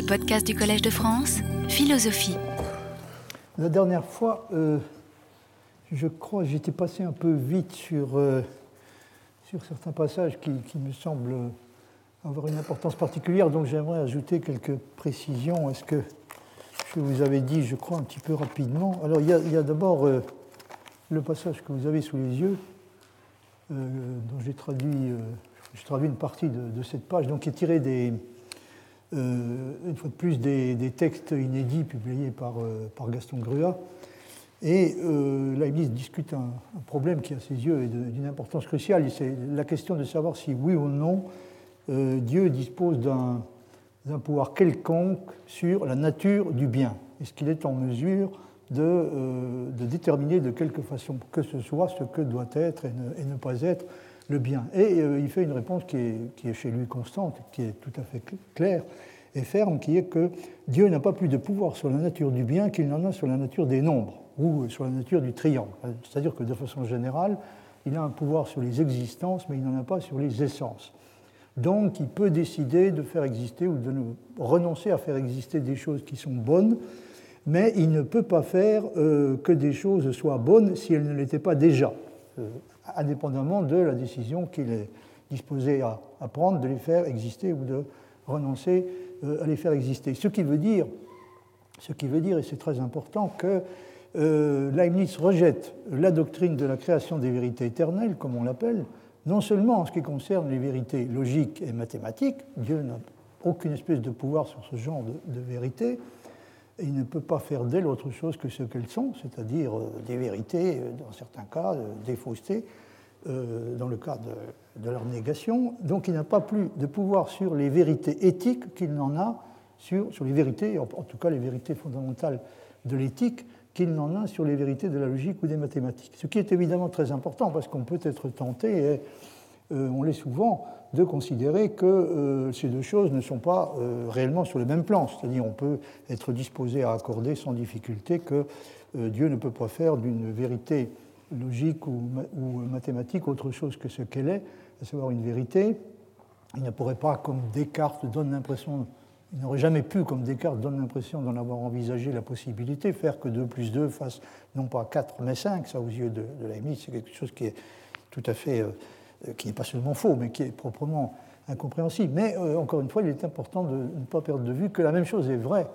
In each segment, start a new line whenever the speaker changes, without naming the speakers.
les podcasts du Collège de France, Philosophie.
La dernière fois, euh, je crois, j'étais passé un peu vite sur, euh, sur certains passages qui, me semblent avoir une importance particulière, donc j'aimerais ajouter quelques précisions. Est-ce que je vous avais dit, je crois, un petit peu rapidement Alors, il y a, d'abord euh, le passage que vous avez sous les yeux, dont j'ai traduit, une partie de, cette page, donc qui est tiré des une fois de plus, des, textes inédits publiés par, euh, par Gaston Grua. Et euh, Leibniz discute un, problème qui, à ses yeux, est d'une importance cruciale. C'est la question de savoir si, oui ou non, Dieu dispose d'un pouvoir quelconque sur la nature du bien. Est-ce qu'il est en mesure de, déterminer de quelque façon que ce soit ce que doit être et ne pas être Et il fait une réponse qui est, qui est, chez lui constante, qui est tout à fait claire et ferme, qui est que Dieu n'a pas plus de pouvoir sur la nature du bien qu'il n'en a sur la nature des nombres ou sur la nature du triangle. C'est-à-dire que de façon générale, il a un pouvoir sur les existences, mais il n'en a pas sur les essences. Donc il peut décider de faire exister ou de renoncer à faire exister des choses qui sont bonnes, mais il ne peut pas faire euh, que des choses soient bonnes si elles ne l'étaient pas déjà, euh, indépendamment de la décision qu'il est disposé à, à, prendre de les faire exister ou de renoncer euh, à les faire exister. Ce qui veut dire, ce qui veut dire et c'est très important, que euh, Leibniz rejette la doctrine de la création des vérités éternelles, comme on l'appelle, non seulement en ce qui concerne les vérités logiques et mathématiques, Dieu n'a aucune espèce de pouvoir sur ce genre de, de il ne peut pas faire d'elles autre chose que ce qu'elles sont, c'est-à-dire euh, des vérités, dans certains cas, des faussetés, dans le cas de, leur négation. Donc il n'a pas plus de pouvoir sur les vérités éthiques qu'il n'en a sur, sur les vérités, en, tout cas les vérités fondamentales de l'éthique, qu'il n'en a sur les vérités de la logique ou des mathématiques. Ce qui est évidemment très important parce qu'on peut être tenté, et euh, on l'est souvent, de considérer que euh, ces deux choses ne sont pas euh, réellement sur le même plan. C'est-à-dire on peut être disposé à accorder sans difficulté que Dieu ne peut pas faire d'une vérité logique ou, mathématique autre chose que ce qu'elle est, à savoir une vérité. Il ne pas, comme Descartes donne l'impression, il n'aurait jamais pu, comme Descartes donne l'impression d'en avoir envisagé la possibilité, faire que 2 plus 2 fasse non pas 4 mais 5. Ça, aux yeux de, de c'est quelque chose qui est tout à fait, euh, qui n'est pas seulement faux, mais qui est proprement incompréhensible. Mais euh, encore une fois, il est important de ne pas perdre de vue que la même chose est vraie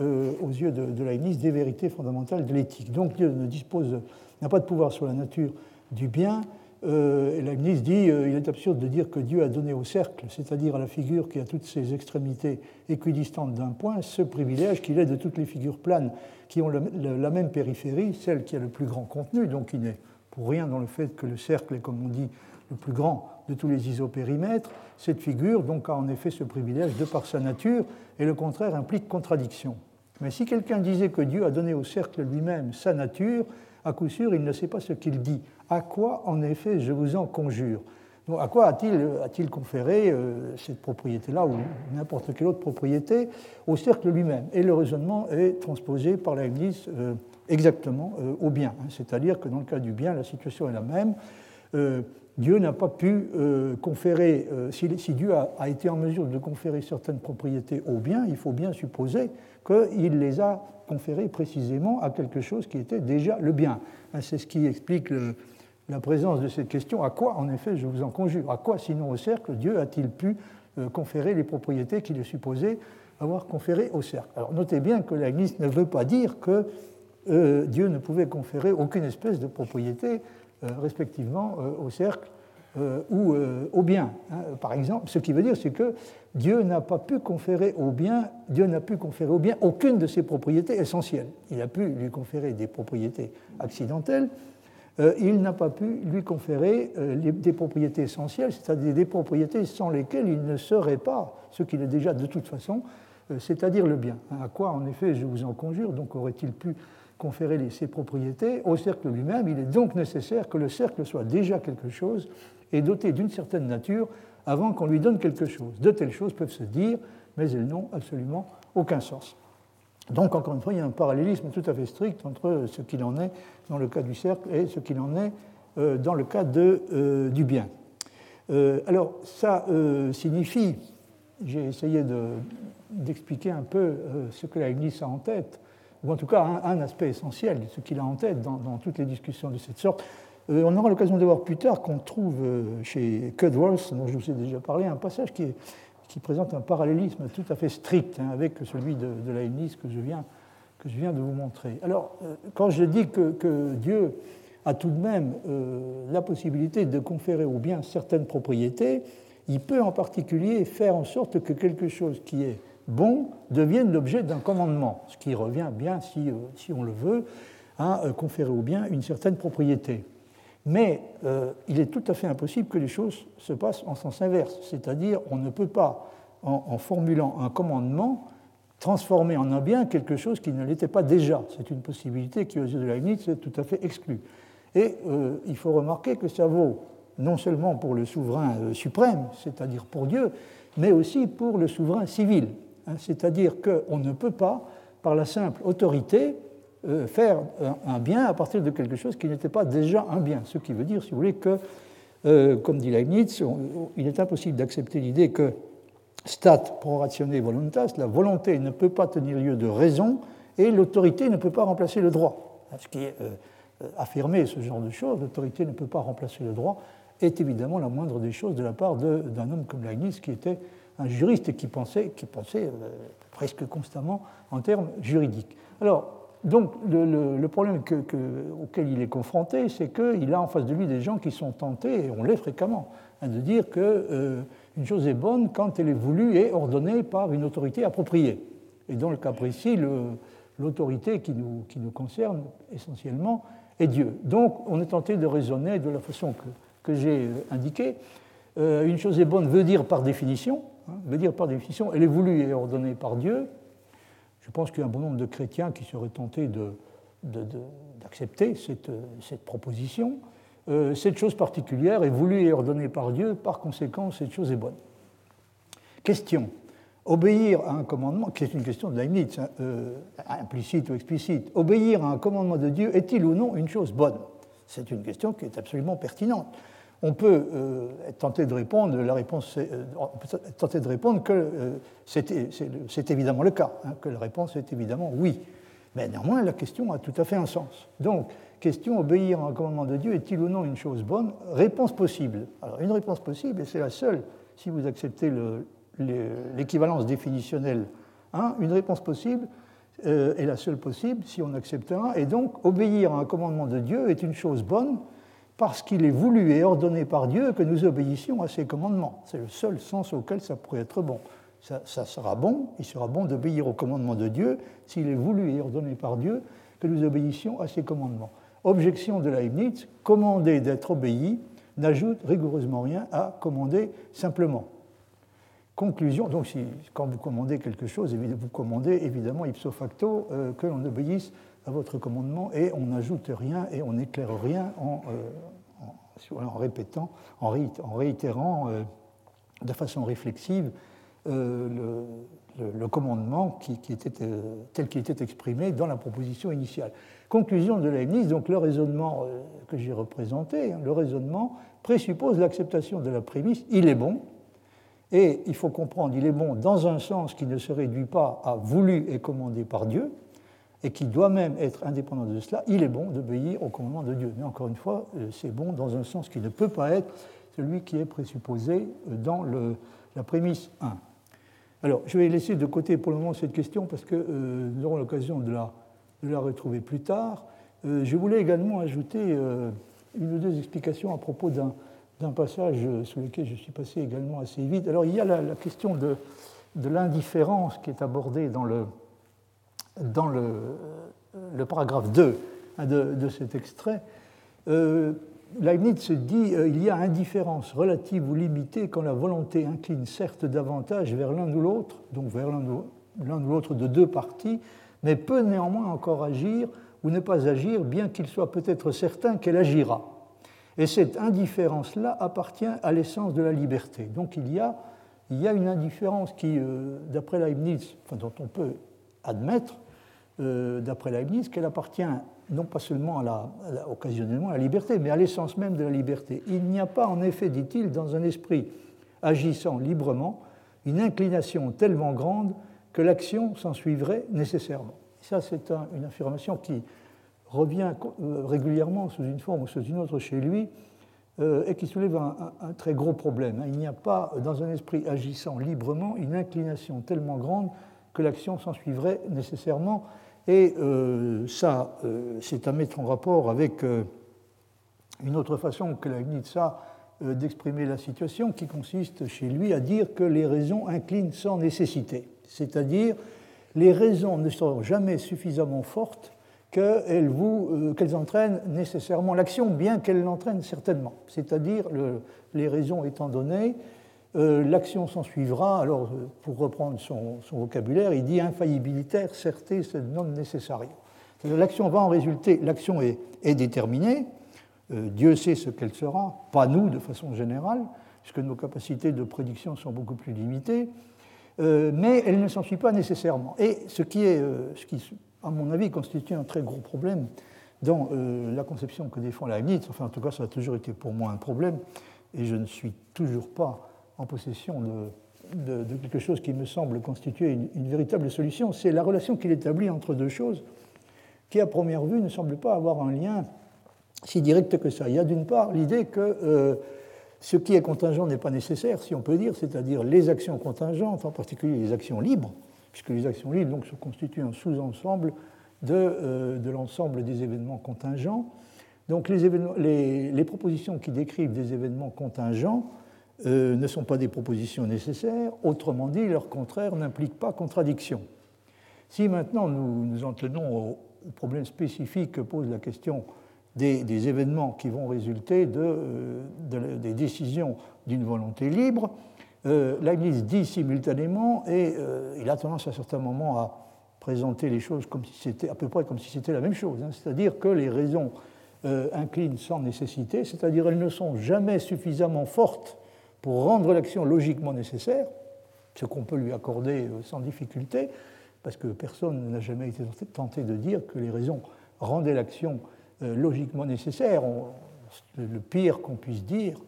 euh, aux yeux de, de Leibniz des vérités fondamentales de l'éthique. Donc Dieu ne dispose n'a pas de pouvoir sur la nature du bien. Euh, Leibniz dit euh, il est absurde de dire que Dieu a donné au cercle, c'est-à-dire à la figure qui a toutes ses extrémités équidistantes d'un point, ce privilège qu'il est de toutes les figures planes qui ont la même périphérie, celle qui a le plus grand contenu, donc il n'est pour rien dans le fait que le cercle est, comme on dit, le plus grand de tous les isopérimètres. Cette figure donc a en effet ce privilège de par sa nature, et le contraire implique contradiction. Mais si quelqu'un disait que Dieu a donné au cercle lui-même sa nature, à coup sûr, il ne sait pas ce qu'il dit. À quoi, en effet, je vous en conjure? À quoi a-t-il conféré euh, cette propriété-là ou n'importe quelle autre propriété au cercle lui-même? Et le raisonnement est transposé par la euh, exactement euh, au bien. Hein. C'est-à-dire que dans le cas du bien, la situation est la même. Dieu n'a pas pu euh, conférer, euh, si, Dieu a, été en mesure de conférer certaines propriétés au bien, il faut bien supposer qu'il les a conférées précisément à quelque chose qui était déjà le bien. Hein, c'est ce qui explique la présence de cette question. À quoi, en effet, je vous en conjure, à quoi, sinon au cercle, Dieu a-t-il pu euh, conférer les propriétés qu'il est supposé avoir conférées au cercle? Alors notez bien que la ne veut pas dire que Dieu ne pouvait conférer aucune espèce de propriété respectivement euh, au cercle euh, ou au bien. Hein. Par exemple, ce qui veut dire, c'est que Dieu n'a pas pu conférer au bien, Dieu n'a pu conférer au bien aucune de ses propriétés essentielles. Il a pu lui conférer des propriétés accidentelles, il n'a pas pu lui conférer des propriétés essentielles, c'est-à-dire des propriétés sans lesquelles il ne serait pas ce qu'il est déjà de toute façon, c'est-à-dire le bien. À quoi, en effet, je vous en conjure, donc aurait-il pu conférer ses propriétés au cercle lui-même. Il est donc nécessaire que le cercle soit déjà quelque chose et doté d'une certaine nature avant qu'on lui donne quelque chose. De telles choses peuvent se dire, mais elles n'ont absolument aucun sens. Donc, encore une fois, il y a un parallélisme tout à fait strict entre ce qu'il en est dans le cas du cercle et ce qu'il en est euh, dans le cas euh, du bien. Euh, alors, ça signifie j'ai essayé d'expliquer un peu ce que Leibniz a en tête, ou en tout cas un, aspect essentiel ce qu'il a en tête dans, toutes les discussions de cette sorte. on aura l'occasion de voir plus tard qu'on trouve chez Cudworth, dont je vous ai déjà parlé, un passage qui, présente un parallélisme tout à fait strict hein, avec celui de, de Leibniz que je, viens, que je viens de vous montrer. Alors, quand je dis que, que Dieu a tout de même euh, la possibilité de conférer au bien certaines propriétés, il peut en particulier faire en sorte que quelque chose qui est bon devienne l'objet d'un commandement, ce qui revient bien, si, euh, on le veut, à euh, conférer au bien une certaine propriété. Mais il est tout à fait impossible que les choses se passent en sens inverse, c'est-à-dire on ne peut pas, en, formulant un commandement, transformer en un bien quelque chose qui ne l'était pas déjà. C'est une possibilité qui, aux yeux de Leibniz, est tout à fait exclue. Et euh, il faut remarquer que ça vaut non seulement pour le souverain euh, suprême, c'est-à-dire pour Dieu, mais aussi pour le souverain civil. Hein. c'est-à-dire qu'on ne peut pas, par la simple autorité, euh, faire un, bien à partir de quelque chose qui n'était pas déjà un bien. Ce qui veut dire, si vous voulez, que, comme dit Leibniz, il est impossible d'accepter l'idée que stat pro ratione voluntas, la volonté ne peut pas tenir lieu de raison et l'autorité ne peut pas remplacer le droit. Ce qui est euh, affirmer ce genre de choses, l'autorité ne peut pas remplacer le droit, est évidemment la moindre des choses de la part d'un homme comme Leibniz, qui était un juriste qui pensait, qui pensait euh, presque constamment en termes juridiques. Alors, donc, le, problème auquel il est confronté, c'est qu'il a en face de lui des gens qui sont tentés, et on l'est fréquemment, hein, de dire qu'une euh, chose est bonne quand elle est voulue et ordonnée par une autorité appropriée. Et dans le cas précis, l'autorité qui nous, qui nous concerne essentiellement et Dieu. Donc on est tenté de raisonner de la façon que, j'ai euh, indiquée. Euh, une chose est bonne veut dire par définition, veut dire par définition, elle est voulue et ordonnée par Dieu. Je pense qu'il y a un bon nombre de chrétiens qui seraient tentés d'accepter cette, cette, proposition. Euh, cette chose particulière est voulue et ordonnée par Dieu, par conséquent, cette chose est bonne. Question obéir à un commandement, qui est une question de Leibniz, hein, euh, implicite ou explicite, obéir à un commandement de Dieu est-il ou non une chose bonne? C'est une question qui est absolument pertinente. On peut euh, être tenté de répondre, la réponse, euh, de répondre que c'est évidemment le cas, hein, que la réponse est évidemment oui. Mais néanmoins, la question a tout à fait un sens. Donc, question obéir à un commandement de Dieu est-il ou non une chose bonne? Réponse possible. Alors, une réponse possible, et c'est la seule, si vous acceptez le, l'équivalence définitionnelle 1, une réponse possible euh, est la seule possible si on accepte un, et donc obéir à un commandement de Dieu est une chose bonne parce qu'il est voulu et ordonné par Dieu que nous obéissions à ses commandements. C'est le seul sens auquel ça pourrait être bon. Ça, sera bon, il sera bon d'obéir au commandement de Dieu s'il est voulu et ordonné par Dieu que nous obéissions à ses commandements. Objection de Leibniz, commander d'être obéi n'ajoute rigoureusement rien à commander simplement. Conclusion, donc si, quand vous commandez quelque chose, vous commandez évidemment ipso facto euh, que l'on obéisse à votre commandement et on n'ajoute rien et on n'éclaire rien en, euh, répétant, en, réitérant euh, de façon réflexive le, le, commandement tel qu'il était exprimé dans la proposition initiale. Conclusion de Leibniz, donc le raisonnement que j'ai représenté, hein, le raisonnement présuppose l'acceptation de la prémisse, il est bon, et il faut comprendre, il est bon dans un sens qui ne se réduit pas à voulu et commandé par Dieu, et qui doit même être indépendant de cela, il est bon d'obéir au commandement de Dieu. Mais encore une fois, euh, c'est bon dans un sens qui ne peut pas être celui qui est présupposé euh, dans la prémisse 1. Alors, je vais laisser de côté pour le moment cette question parce que euh, nous aurons l'occasion de la, retrouver plus tard. je voulais également ajouter une ou deux explications à propos d'un passage sur lequel je suis passé également assez vite. Alors il y a la, question de l'indifférence qui est abordée dans le, dans le, paragraphe 2 hein, de, cet extrait. Euh, Leibniz dit euh, il y a indifférence relative ou limitée quand la volonté incline certes davantage vers l'un ou l'autre, donc vers l'un ou l'autre de deux parties, mais peut néanmoins encore agir ou ne pas agir, bien qu'il soit peut-être certain qu'elle agira. Et cette indifférence-là appartient à l'essence de la liberté. Donc il y a, une indifférence qui, euh, d'après Leibniz, dont on peut admettre, euh, d'après Leibniz, qu'elle appartient non pas seulement occasionnellement à la liberté, mais à l'essence même de la liberté. Il n'y a pas, en effet, dit-il, dans un esprit agissant librement, une inclination tellement grande que l'action s'en suivrait nécessairement. Ça, c'est une affirmation qui revient euh, régulièrement sous une forme ou sous une autre chez lui euh, et qui soulève un, très gros problème. Il n'y a pas, dans un esprit agissant librement, une inclination tellement grande que l'action s'en suivrait nécessairement. Et euh, ça, c'est à mettre en rapport avec une autre façon que la ça d'exprimer la situation, qui consiste chez lui à dire que les raisons inclinent sans nécessité. C'est-à-dire, les raisons ne sont jamais suffisamment fortes euh, qu'elles entraînent nécessairement l'action, bien qu'elles l'entraînent certainement. C'est-à-dire, les raisons étant données, euh, l'action s'en suivra. Alors, euh, pour reprendre son, vocabulaire, il dit infaillibilitaire, certé, non nécessaire. L'action va en résulter, l'action est, déterminée, Dieu sait ce qu'elle sera, pas nous de façon générale, puisque nos capacités de prédiction sont beaucoup plus limitées, mais elle ne s'en suit pas nécessairement. Et ce qui, est, ce qui à mon avis, constitue un très gros problème dans euh, la conception que défend Leibniz. Enfin, en tout cas, ça a toujours été pour moi un problème, et je ne suis toujours pas en possession de, quelque chose qui me semble constituer une, véritable solution. C'est la relation qu'il établit entre deux choses, qui à première vue ne semble pas avoir un lien si direct que ça. Il y a d'une part l'idée que euh, ce qui est contingent n'est pas nécessaire, si on peut dire, c'est-à-dire les actions contingentes, en particulier les actions libres, puisque les actions libres donc, se constituent un sous-ensemble de, euh, de l'ensemble des événements contingents. Donc les, propositions qui décrivent des événements contingents euh, ne sont pas des propositions nécessaires, autrement dit, leur contraire n'implique pas contradiction. Si maintenant nous nous en tenons au, problème spécifique que pose la question des, événements qui vont résulter de, euh, de, des décisions d'une volonté libre, euh, dit simultanément, et euh, il a tendance à certains moments à présenter les choses comme si c'était à peu près comme si c'était la même chose, hein. c'est-à-dire que les raisons inclinent sans nécessité, c'est-à-dire elles ne sont jamais suffisamment fortes pour rendre l'action logiquement nécessaire, ce qu'on peut lui accorder sans difficulté, parce que personne n'a jamais été tenté de dire que les raisons rendaient l'action logiquement nécessaire. le pire qu'on puisse dire,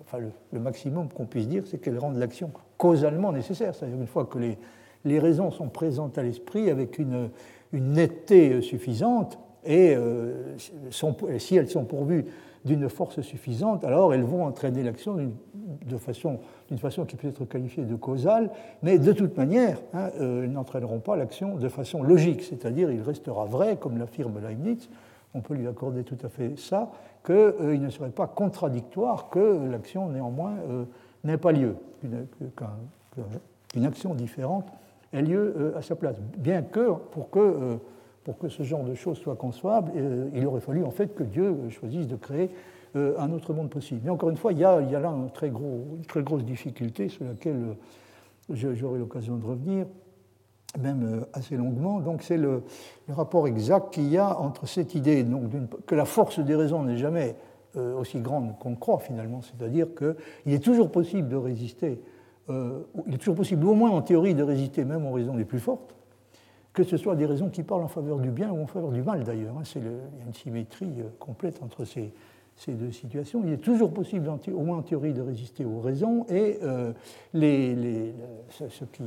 enfin le, maximum qu'on puisse dire, c'est qu'elles rendent l'action causalement nécessaire. C'est-à-dire une fois que les, raisons sont présentes à l'esprit avec une, netteté suffisante, et euh, si elles sont pourvues d'une force suffisante, alors elles vont entraîner l'action d'une façon, qui peut être qualifiée de causale, mais de toute manière, hein, euh, elles n'entraîneront pas l'action de façon logique, c'est-à-dire il restera vrai, comme l'affirme Leibniz, on peut lui accorder tout à fait ça, qu'il euh, ne serait pas contradictoire que l'action néanmoins euh, n'ait pas lieu, qu'une action différente ait lieu à sa place. Bien que pour que, pour que ce genre de choses soit concevable, il aurait fallu en fait que Dieu choisisse de créer un autre monde possible. Mais encore une fois, il y a, là une très grosse difficulté sur laquelle j'aurai l'occasion de revenir même euh, assez longuement. Donc c'est le, rapport exact qu'il y a entre cette idée que la force des raisons n'est jamais euh, aussi grande qu'on croit finalement, c'est-à-dire qu'il est toujours possible de résister, euh, il est toujours possible au moins en théorie de résister même aux raisons les plus fortes, que ce soit des raisons qui parlent en faveur du bien ou en faveur du mal d'ailleurs. Hein. il y a une symétrie complète entre ces, ces deux situations. Il est toujours possible, au moins en théorie, de résister aux raisons et les, les, ce qui,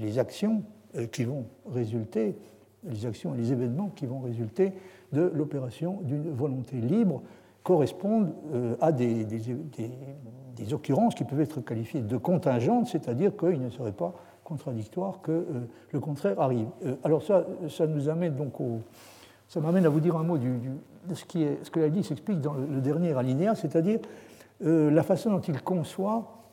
les actions euh, qui vont résulter, les actions et les événements qui vont résulter de l'opération d'une volonté libre correspondent euh, à des, des, occurrences qui peuvent être qualifiées de contingentes, c'est-à-dire qu'il ne serait pas contradictoire que euh, le contraire arrive. alors ça, ça nous amène donc au, ça m'amène à vous dire un mot de ce, qui est, ce que la dit s'explique dans le, dernier alinéa, c'est-à-dire la façon dont il conçoit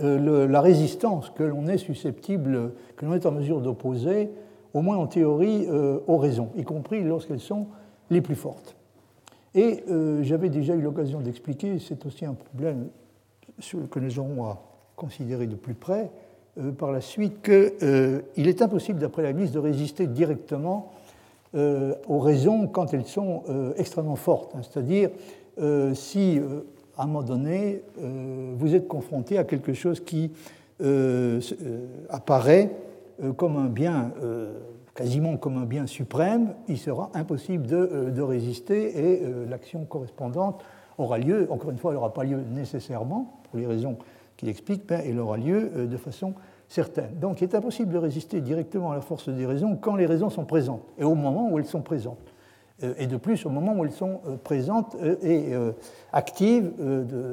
euh, la résistance que l'on est susceptible, que l'on est en mesure d'opposer, au moins en théorie, euh, aux raisons, y compris lorsqu'elles sont les plus fortes. Et euh, j'avais déjà eu l'occasion d'expliquer, c'est aussi un problème que nous aurons à considérer de plus près par la suite, qu'il est impossible, d'après la ministre, de résister directement aux raisons quand elles sont extrêmement fortes. Hein. C'est-à-dire, si à un moment donné, euh, vous êtes confronté à quelque chose qui euh, euh, apparaît comme un bien, quasiment comme un bien suprême, il sera impossible de, résister et l'action correspondante aura lieu. Encore une fois, elle n'aura pas lieu nécessairement, pour les raisons qu'il explique, ben, elle aura lieu de façon certaine. Donc il est impossible de résister directement à la force des raisons quand les raisons sont présentes, et au moment où elles sont présentes. Et de plus, au moment où elles sont présentes et actives,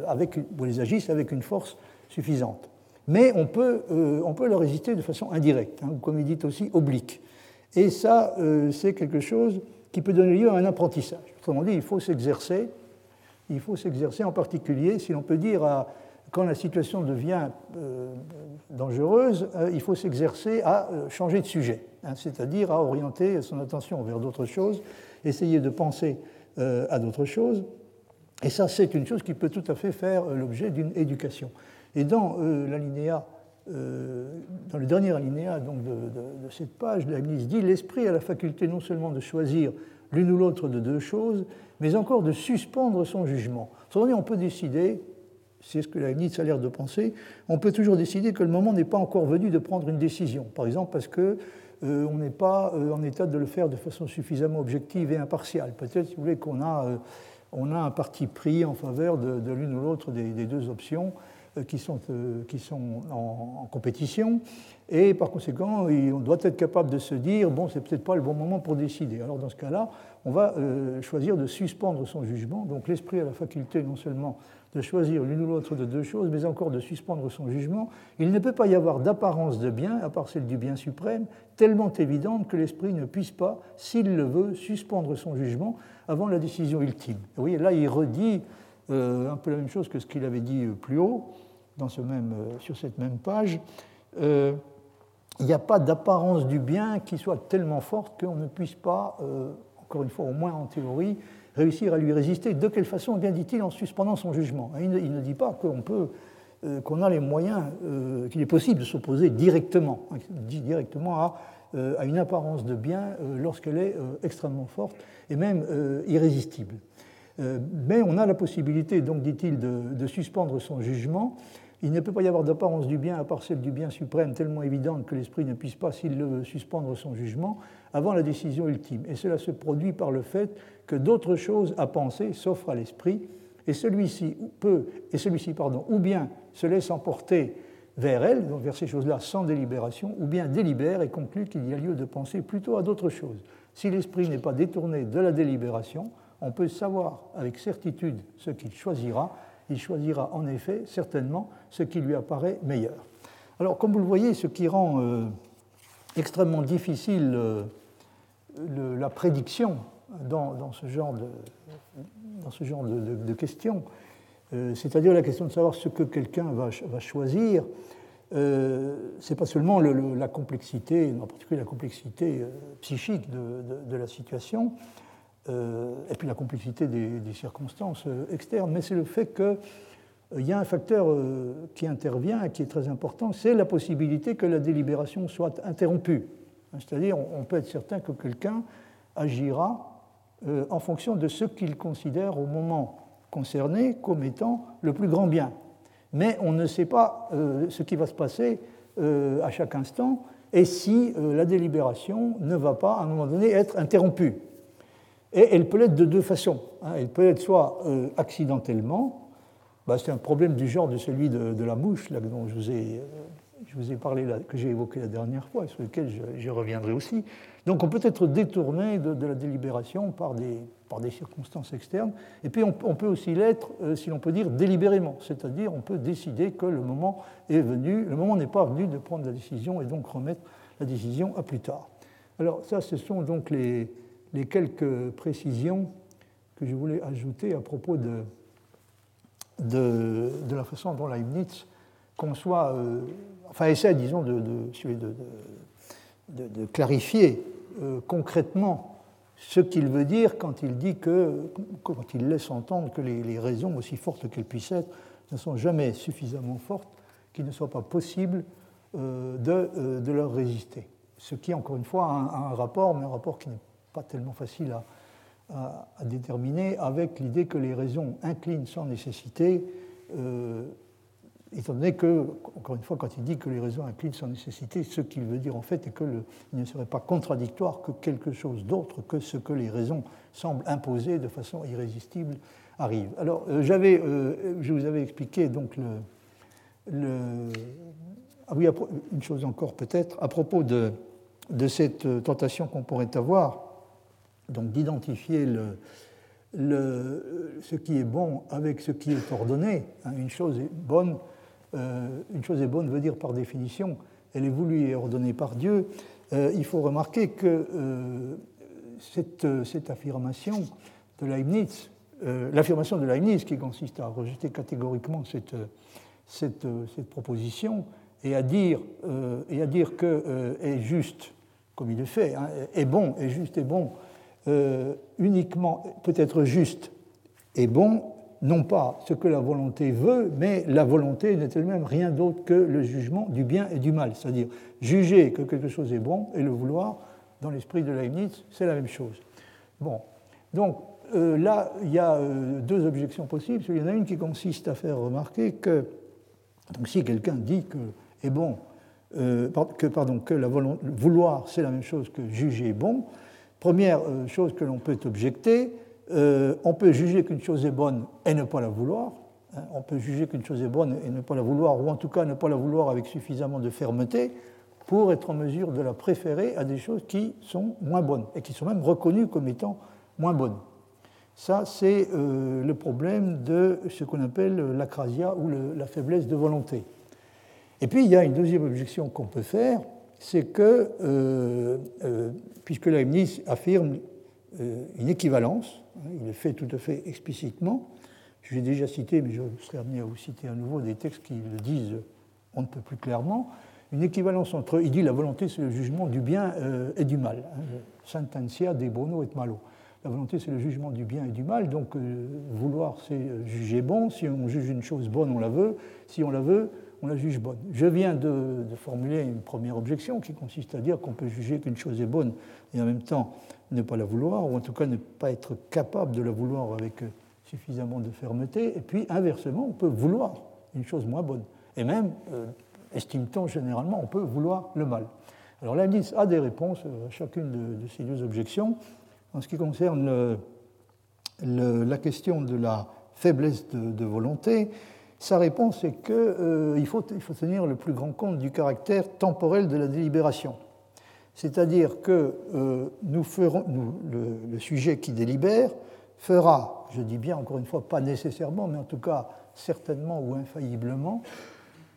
avec, où elles agissent avec une force suffisante. Mais on peut, on peut leur résister de façon indirecte, hein, comme il dit aussi oblique. Et ça, c'est quelque chose qui peut donner lieu à un apprentissage. Autrement dit, il faut s'exercer, il faut s'exercer en particulier, si l'on peut dire, à, quand la situation devient euh, dangereuse, euh, il faut s'exercer à euh, changer de sujet, hein, c'est-à-dire à orienter son attention vers d'autres choses, essayer de penser à d'autres choses. Et ça, c'est une chose qui peut tout à fait faire l'objet d'une éducation. Et dans l'alinéa dans le dernier alinéa donc, de, cette page, Leibniz dit L'esprit a la faculté non seulement de choisir l'une ou l'autre de deux choses, mais encore de suspendre son jugement. Autrement dit, on peut décider c'est ce que Leibniz a l'air de penser, on peut toujours décider que le moment n'est pas encore venu de prendre une décision. Par exemple, parce qu'on euh, n'est pas euh, en état de le faire de façon suffisamment objective et impartiale. Peut-être, si vous qu'on a, euh, on a un parti pris en faveur de, l'une ou l'autre des, deux options qui sont, qui sont en, compétition. Et par conséquent, on doit être capable de se dire, bon, c'est peut-être pas le bon moment pour décider. Alors dans ce cas-là, on va choisir de suspendre son jugement. Donc l'esprit a la faculté non seulement de choisir l'une ou l'autre de deux choses, mais encore de suspendre son jugement, il ne peut pas y avoir d'apparence de bien, à part celle du bien suprême, tellement évidente que l'esprit ne puisse pas, s'il le veut, suspendre son jugement avant la décision ultime. Vous voyez, là, il redit euh, un peu la même chose que ce qu'il avait dit euh, plus haut, dans ce même, euh, sur cette même page. il n'y a pas d'apparence du bien qui soit tellement forte qu'on ne puisse pas, encore une fois, au moins en théorie, réussir à lui résister. De quelle façon bien dit-il en suspendant son jugement il ne, dit pas qu'on peut, euh, qu'on a les moyens, euh, qu'il est possible de s'opposer directement, dit directement à, euh, à, une apparence de bien lorsqu'elle est extrêmement forte et même irrésistible. mais on a la possibilité, donc dit-il, de, de, suspendre son jugement. Il ne peut pas y avoir d'apparence du bien à part celle du bien suprême tellement évidente que l'esprit ne puisse pas, s'il le veut, suspendre son jugement avant la décision ultime. Et cela se produit par le fait que d'autres choses à penser s'offrent à l'esprit, et celui-ci peut, et celui-ci, pardon, ou bien se laisse emporter vers elle, donc vers ces choses-là sans délibération, ou bien délibère et conclut qu'il y a lieu de penser plutôt à d'autres choses. Si l'esprit n'est pas détourné de la délibération, on peut savoir avec certitude ce qu'il choisira. Il choisira en effet certainement ce qui lui apparaît meilleur. Alors, comme vous le voyez, ce qui rend euh, extrêmement difficile euh, la prédiction dans, ce genre de, questions, euh, c'est-à-dire la question de savoir ce que quelqu'un va, choisir. Euh, c'est pas seulement la complexité, en particulier la complexité euh, psychique de, la situation, euh, et puis la complexité des, circonstances externes, mais c'est le fait qu'il y a un facteur qui intervient et qui est très important, c'est la possibilité que la délibération soit interrompue. C'est-à-dire, on peut être certain que quelqu'un agira euh, en fonction de ce qu'il considère au moment concerné comme étant le plus grand bien. Mais on ne sait pas euh, ce qui va se passer euh, à chaque instant et si la délibération ne va pas à un moment donné être interrompue. Et elle peut l'être de deux façons. Hein. Elle peut être soit accidentellement, bah, c'est un problème du genre de celui de, la mouche là, dont je vous ai, je vous ai parlé, que j'ai évoqué la dernière fois, et sur lequel je reviendrai aussi. Donc on peut être détourné de, la délibération par des, par des, circonstances externes, et puis on, peut aussi l'être, euh, si l'on peut dire, délibérément, c'est-à-dire on peut décider que le moment est venu, le moment n'est pas venu de prendre la décision et donc remettre la décision à plus tard. Alors ça, ce sont donc les, quelques précisions que je voulais ajouter à propos de, de, de la façon dont Leibniz conçoit, euh, enfin essaie, disons, de, clarifier euh, concrètement ce qu'il veut dire quand il dit que, quand il laisse entendre que les, raisons, aussi fortes qu'elles puissent être, ne sont jamais suffisamment fortes, qu'il ne soit pas possible euh, de, leur résister. Ce qui, encore une fois, a un, rapport, mais un rapport qui n'est pas tellement facile à déterminer, avec l'idée que les raisons inclinent sans nécessité étant donné que, encore une fois, quand il dit que les raisons inclinent sans nécessité, ce qu'il veut dire en fait est qu'il ne serait pas contradictoire que quelque chose d'autre que ce que les raisons semblent imposer de façon irrésistible arrive. Alors, euh, euh, je vous avais expliqué donc le, Ah oui, une chose encore peut-être, à propos de, cette tentation qu'on pourrait avoir, donc d'identifier ce qui est bon avec ce qui est ordonné. Hein, une chose est bonne, euh, une chose est bonne veut dire par définition, elle est voulue et ordonnée par Dieu. Euh, il faut remarquer que euh, cette, affirmation de Leibniz, l'affirmation de Leibniz qui consiste à rejeter catégoriquement cette, proposition et à dire, et que est juste, comme il le fait, hein, est bon, est juste et bon, uniquement, peut-être juste et bon, non pas ce que la volonté veut, mais la volonté n'est elle-même rien d'autre que le jugement du bien et du mal. C'est-à-dire juger que quelque chose est bon et le vouloir, dans l'esprit de Leibniz, c'est la même chose. Bon, donc euh, là, il y a euh, deux objections possibles. Il y en a une qui consiste à faire remarquer que si quelqu'un dit que est bon, que, pardon, que la vouloir c'est la même chose que juger bon, Première euh, chose que l'on peut objecter, euh, on peut juger qu'une chose est bonne et ne pas la vouloir. Hein. on peut juger qu'une chose est bonne et ne pas la vouloir, ou en tout cas ne pas la vouloir avec suffisamment de fermeté pour être en mesure de la préférer à des choses qui sont moins bonnes et qui sont même reconnues comme étant moins bonnes. Ça, c'est euh, le problème de ce qu'on appelle l'acrasia ou la faiblesse de volonté. Et puis, il y a une deuxième objection qu'on peut faire, c'est que, euh, euh, puisque affirme une équivalence, hein, il le fait tout à fait explicitement, je l'ai déjà cité, mais je serai amené à vous citer à nouveau des textes qui le disent on ne peut plus clairement, une équivalence entre, il dit la volonté c'est le jugement du bien et du mal, hein, sententia de bono et malo. La volonté c'est le jugement du bien et du mal, donc vouloir c'est juger bon, si on juge une chose bonne on la veut, si on la veut on la juge bonne. Je viens de, formuler une première objection qui consiste à dire qu'on peut juger qu'une chose est bonne et en même temps ne pas la vouloir, ou en tout cas ne pas être capable de la vouloir avec suffisamment de fermeté. Et puis inversement, on peut vouloir une chose moins bonne. Et même, euh, estime-t-on généralement, on peut voulour le mal. Alors l'indice a des réponses à chacune de, ces deux objections. En ce qui concerne la question de la faiblesse de volonté, sa réponse est qu'il euh, faut, il faut tenir le plus grand compte du caractère temporel de la délibération. C'est-à-dire que euh, le, sujet qui délibère fera, je dis bien encore une fois, pas nécessairement, mais en tout cas certainement ou infailliblement,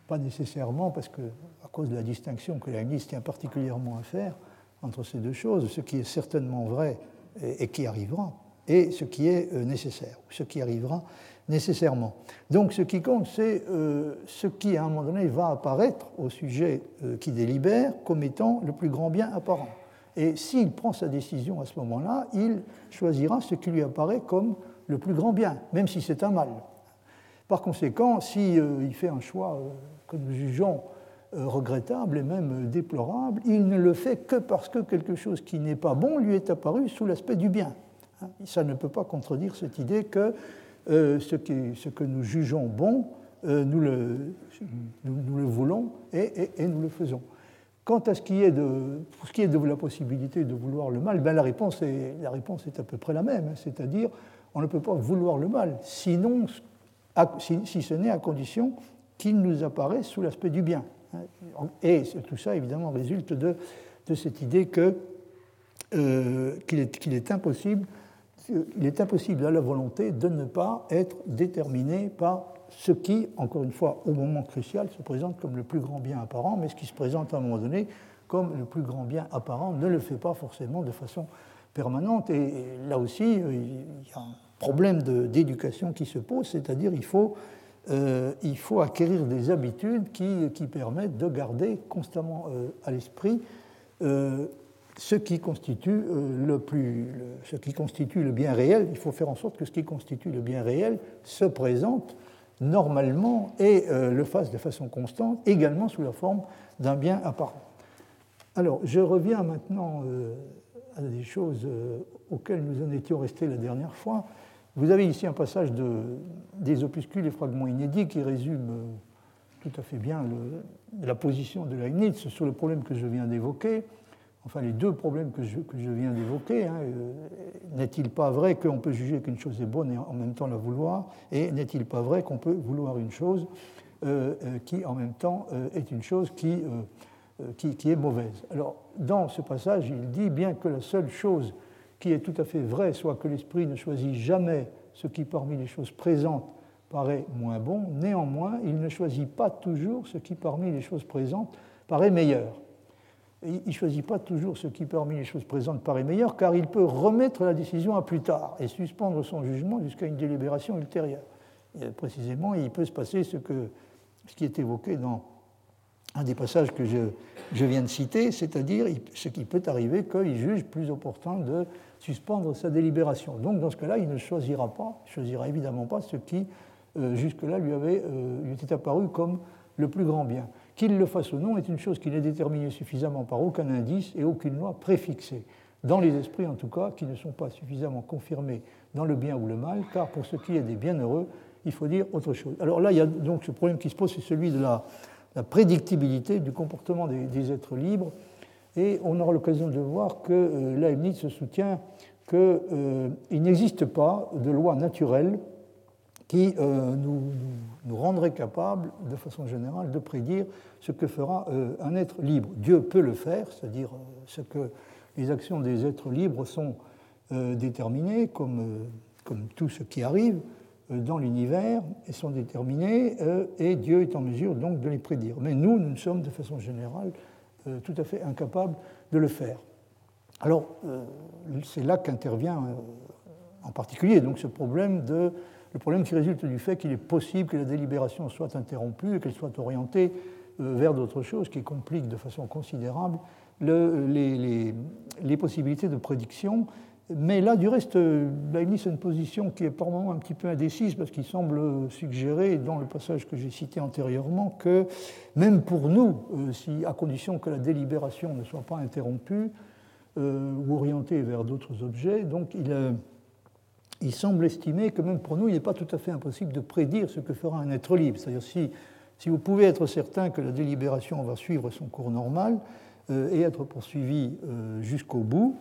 pas nécessairement parce que à cause de la distinction que la ministre tient particulièrement à faire entre ces deux choses, ce qui est certainement vrai et, qui arrivera, et ce qui est euh, nécessaire, ce qui arrivera nécessairement. Donc ce qui compte, c'est euh, ce qui, à un moment donné, va apparaître au sujet euh, qui délibère comme étant le plus grand bien apparent. Et s'il prend sa décision à ce moment-là, il choisira ce qui lui apparaît comme le plus grand bien, même si c'est un mal. Par conséquent, s'il euh, fait un choix que nous jugeons regrettable et même déplorable, il ne le fait que parce que quelque chose qui n'est pas bon lui est apparu sous l'aspect du bien. Hein, ça ne peut pas contredire cette idée que euh, ce, que nous jugeons bon, euh, nous, le, voulons et, nous le faisons. Quant à ce qui est de, pour ce qui est de la possibilité de vouloir le mal, ben la, réponse est, la réponse est à peu près la même, hein. c'est-à-dire on ne peut pas vouloir le mal, sinon, si, ce n'est à condition qu'il nous apparaisse sous l'aspect du bien. Hein. Et tout ça, évidemment, résulte de, de cette idée euh, qu'il est impossible il est impossible à la volonté de ne pas être déterminé par ce qui, encore une fois, au moment crucial, se présente comme le plus grand bien apparent, mais ce qui se présente à un moment donné comme le plus grand bien apparent ne le fait pas forcément de façon permanente. Et là aussi, euh, il y a un problème d'éducation qui se pose, c'est-à-dire il faut, euh, il faut acquérir des habitudes qui, qui, permettent de garder constamment euh, à l'esprit ce qui constitue euh, le plus, ce qui constitue le bien réel, il faut faire en sorte que ce qui constitue le bien réel se présente normalement et euh, le fasse de façon constante, également sous la forme d'un bien apparent. Alors, je reviens maintenant euh, à des choses auxquelles nous en étions restés la dernière fois. Vous avez ici un passage de, des opuscules et fragments inédits qui résume tout à fait bien la position de Leibniz sur le problème que je viens d'évoquer enfin les deux problèmes que je, viens d'évoquer. Hein, euh, n'est-il pas vrai qu'on peut juger qu'une chose est bonne et en même temps la vouloir Et n'est-il pas vrai qu'on peut vouloir une chose qui en même temps est une chose qui, est mauvaise? Alors, dans ce passage, il dit bien que la seule chose qui est tout à fait vraie soit que l'esprit ne choisit jamais ce qui parmi les choses présentes paraît moins bon, néanmoins, il ne choisit pas toujours ce qui parmi les choses présentes paraît meilleur. Il ne choisit pas toujours ce qui parmi les choses présentes paraît meilleur, car il peut remettre la décision à plus tard et suspendre son jugement jusqu'à une délibération ultérieure. Précisément, il peut se passer ce, qui est évoqué dans un des passages que je, viens de citer, c'est-à-dire ce qui peut arriver qu'il juge plus opportun de suspendre sa délibération. Donc dans ce cas-là, il ne choisira pas, il choisira évidemment pas ce qui euh, jusque-là euh, lui était apparu comme le plus grand bien. Qu'il le fasse ou non est une chose qui n'est déterminée suffisamment par aucun indice et aucune loi préfixée, dans les esprits en tout cas, qui ne sont pas suffisamment confirmés dans le bien ou le mal, car pour ce qui est des bienheureux, il faut dire autre chose. Alors là, il y a donc ce problème qui se pose, c'est celui de la, prédictibilité du comportement des, êtres libres, et on aura l'occasion de voir que euh, Leibniz se soutient qu'il euh, n'existe pas de loi naturelle qui euh, nous, nous, rendrait capables, de façon générale, de prédire ce que fera euh, un être libre. Dieu peut le faire, c'est-à-dire euh, ce que les actions des êtres libres sont déterminées, comme, comme tout ce qui arrive dans l'univers, et sont déterminées, et Dieu est en mesure donc de les prédire. Mais nous, nous sommes de façon générale tout à fait incapables de le faire. Alors, c'est là qu'intervient en particulier donc ce problème de le problème qui résulte du fait qu'il est possible que la délibération soit interrompue et qu'elle soit orientée euh, vers d'autres choses qui compliquent de façon considérable les, possibilités de prédiction. Mais là, du reste, Leibniz a une position qui est par moments un petit peu indécise parce qu'il semble suggérer, dans le passage que j'ai cité antérieurement, que même pour nous, euh, si, à condition que la délibération ne soit pas interrompue euh, ou orientée vers d'autres objets, donc il il semble estimer que même pour nous, il n'est pas tout à fait impossible de prédire ce que fera un être libre. C'est-à-dire si, si vous pouvez être certain que la délibération va suivre son cours normal euh, et être poursuivie euh, jusqu'au bout,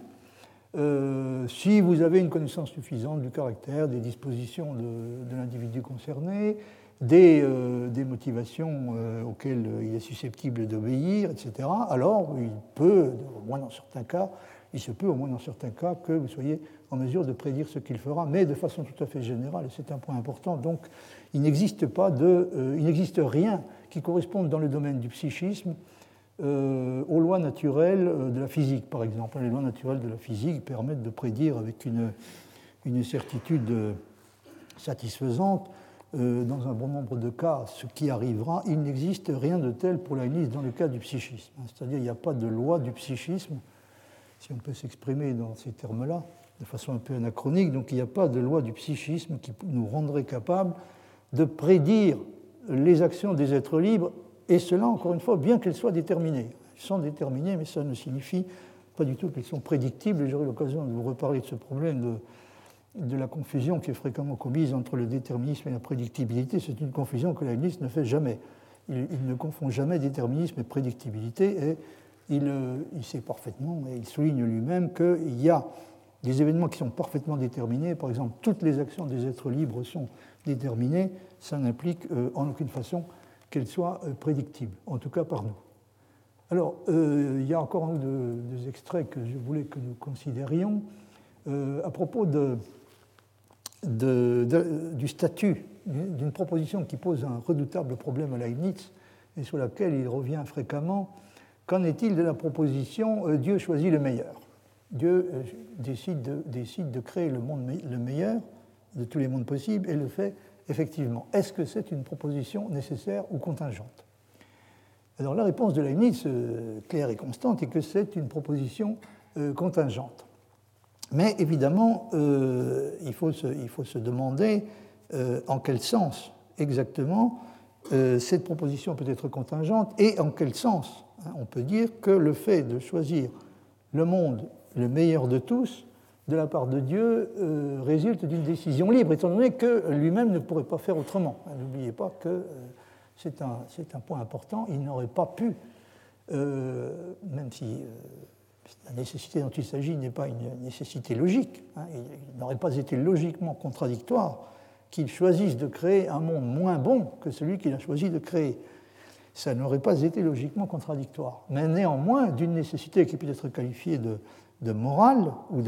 euh, si vous avez une connaissance suffisante du caractère, des dispositions de, l'individu concerné, des motivations auxquelles il est susceptible d'obéir, etc., alors il peut, au moins dans certains cas, il se peut, au moins dans certains cas, que vous soyez en mesure de prédire ce qu'il fera, mais de façon tout à fait générale, et c'est un point important. Donc, il n'existe pas de, euh, il n'existe rien qui corresponde dans le domaine du psychisme euh, aux lois naturelles euh, de la physique, par exemple. Les lois naturelles de la physique permettent de prédire avec une, une certitude satisfaisante, dans un bon nombre de cas, ce qui arrivera. Il n'existe rien de tel pour la dans le cas du psychisme. C'est-à-dire, il n'y a pas de loi du psychisme si on peut s'exprimer dans ces termes-là, de façon un peu anachronique. Donc il n'y a pas de loi du psychisme qui nous rendrait capables de prédire les actions des êtres libres, et cela, encore une fois, bien qu'elles soient déterminées. Elles sont déterminées, mais ça ne signifie pas du tout qu'elles sont prédictibles, j'aurai l'occasion de vous reparler de ce problème de, de la confusion qui est fréquemment commise entre le déterminisme et la prédictibilité. C'est une confusion que la ne fait jamais. Il, il, ne confond jamais déterminisme et prédictibilité, et euh, il, sait parfaitement, et il souligne lui-même qu'il y a des événements qui sont parfaitement déterminés. Par exemple, toutes les actions des êtres libres sont déterminées. Ça n'implique euh, en aucune façon qu'elles soient euh, prédictibles, en tout cas par nous. Alors, il y a encore un deux, extraits que je voulais que nous considérions à propos du statut d'une proposition qui pose un redoutable problème à Leibniz et sur laquelle il revient fréquemment Qu'en est-il de la proposition euh, Dieu choisit le meilleur Dieu euh, décide de, créer le monde le meilleur de tous les mondes possibles et le fait effectivement. Est-ce que c'est une proposition nécessaire ou contingente? Alors la réponse de Leibniz, euh, claire et constante, est que c'est une proposition contingente. Mais évidemment, il, faut se, il, faut se, demander en quel sens exactement cette proposition peut être contingente et en quel sens Hein, on peut dire que le fait de choisir le monde le meilleur de tous de la part de Dieu euh, résulte d'une décision libre, étant donné que lui-même ne pourrait pas faire autrement. N'oubliez pas que euh, c'est un, un, point important, il n'aurait pas pu, euh, même si la nécessité dont il s'agit n'est pas une nécessité logique, hein, il n'aurait pas été logiquement contradictoire qu'il choisisse de créer un monde moins bon que celui qu'il a choisi de créer. Ça n'aurait pas été logiquement contradictoire. Mais néanmoins, d'une nécessité qui peut être qualifiée de, de morale ou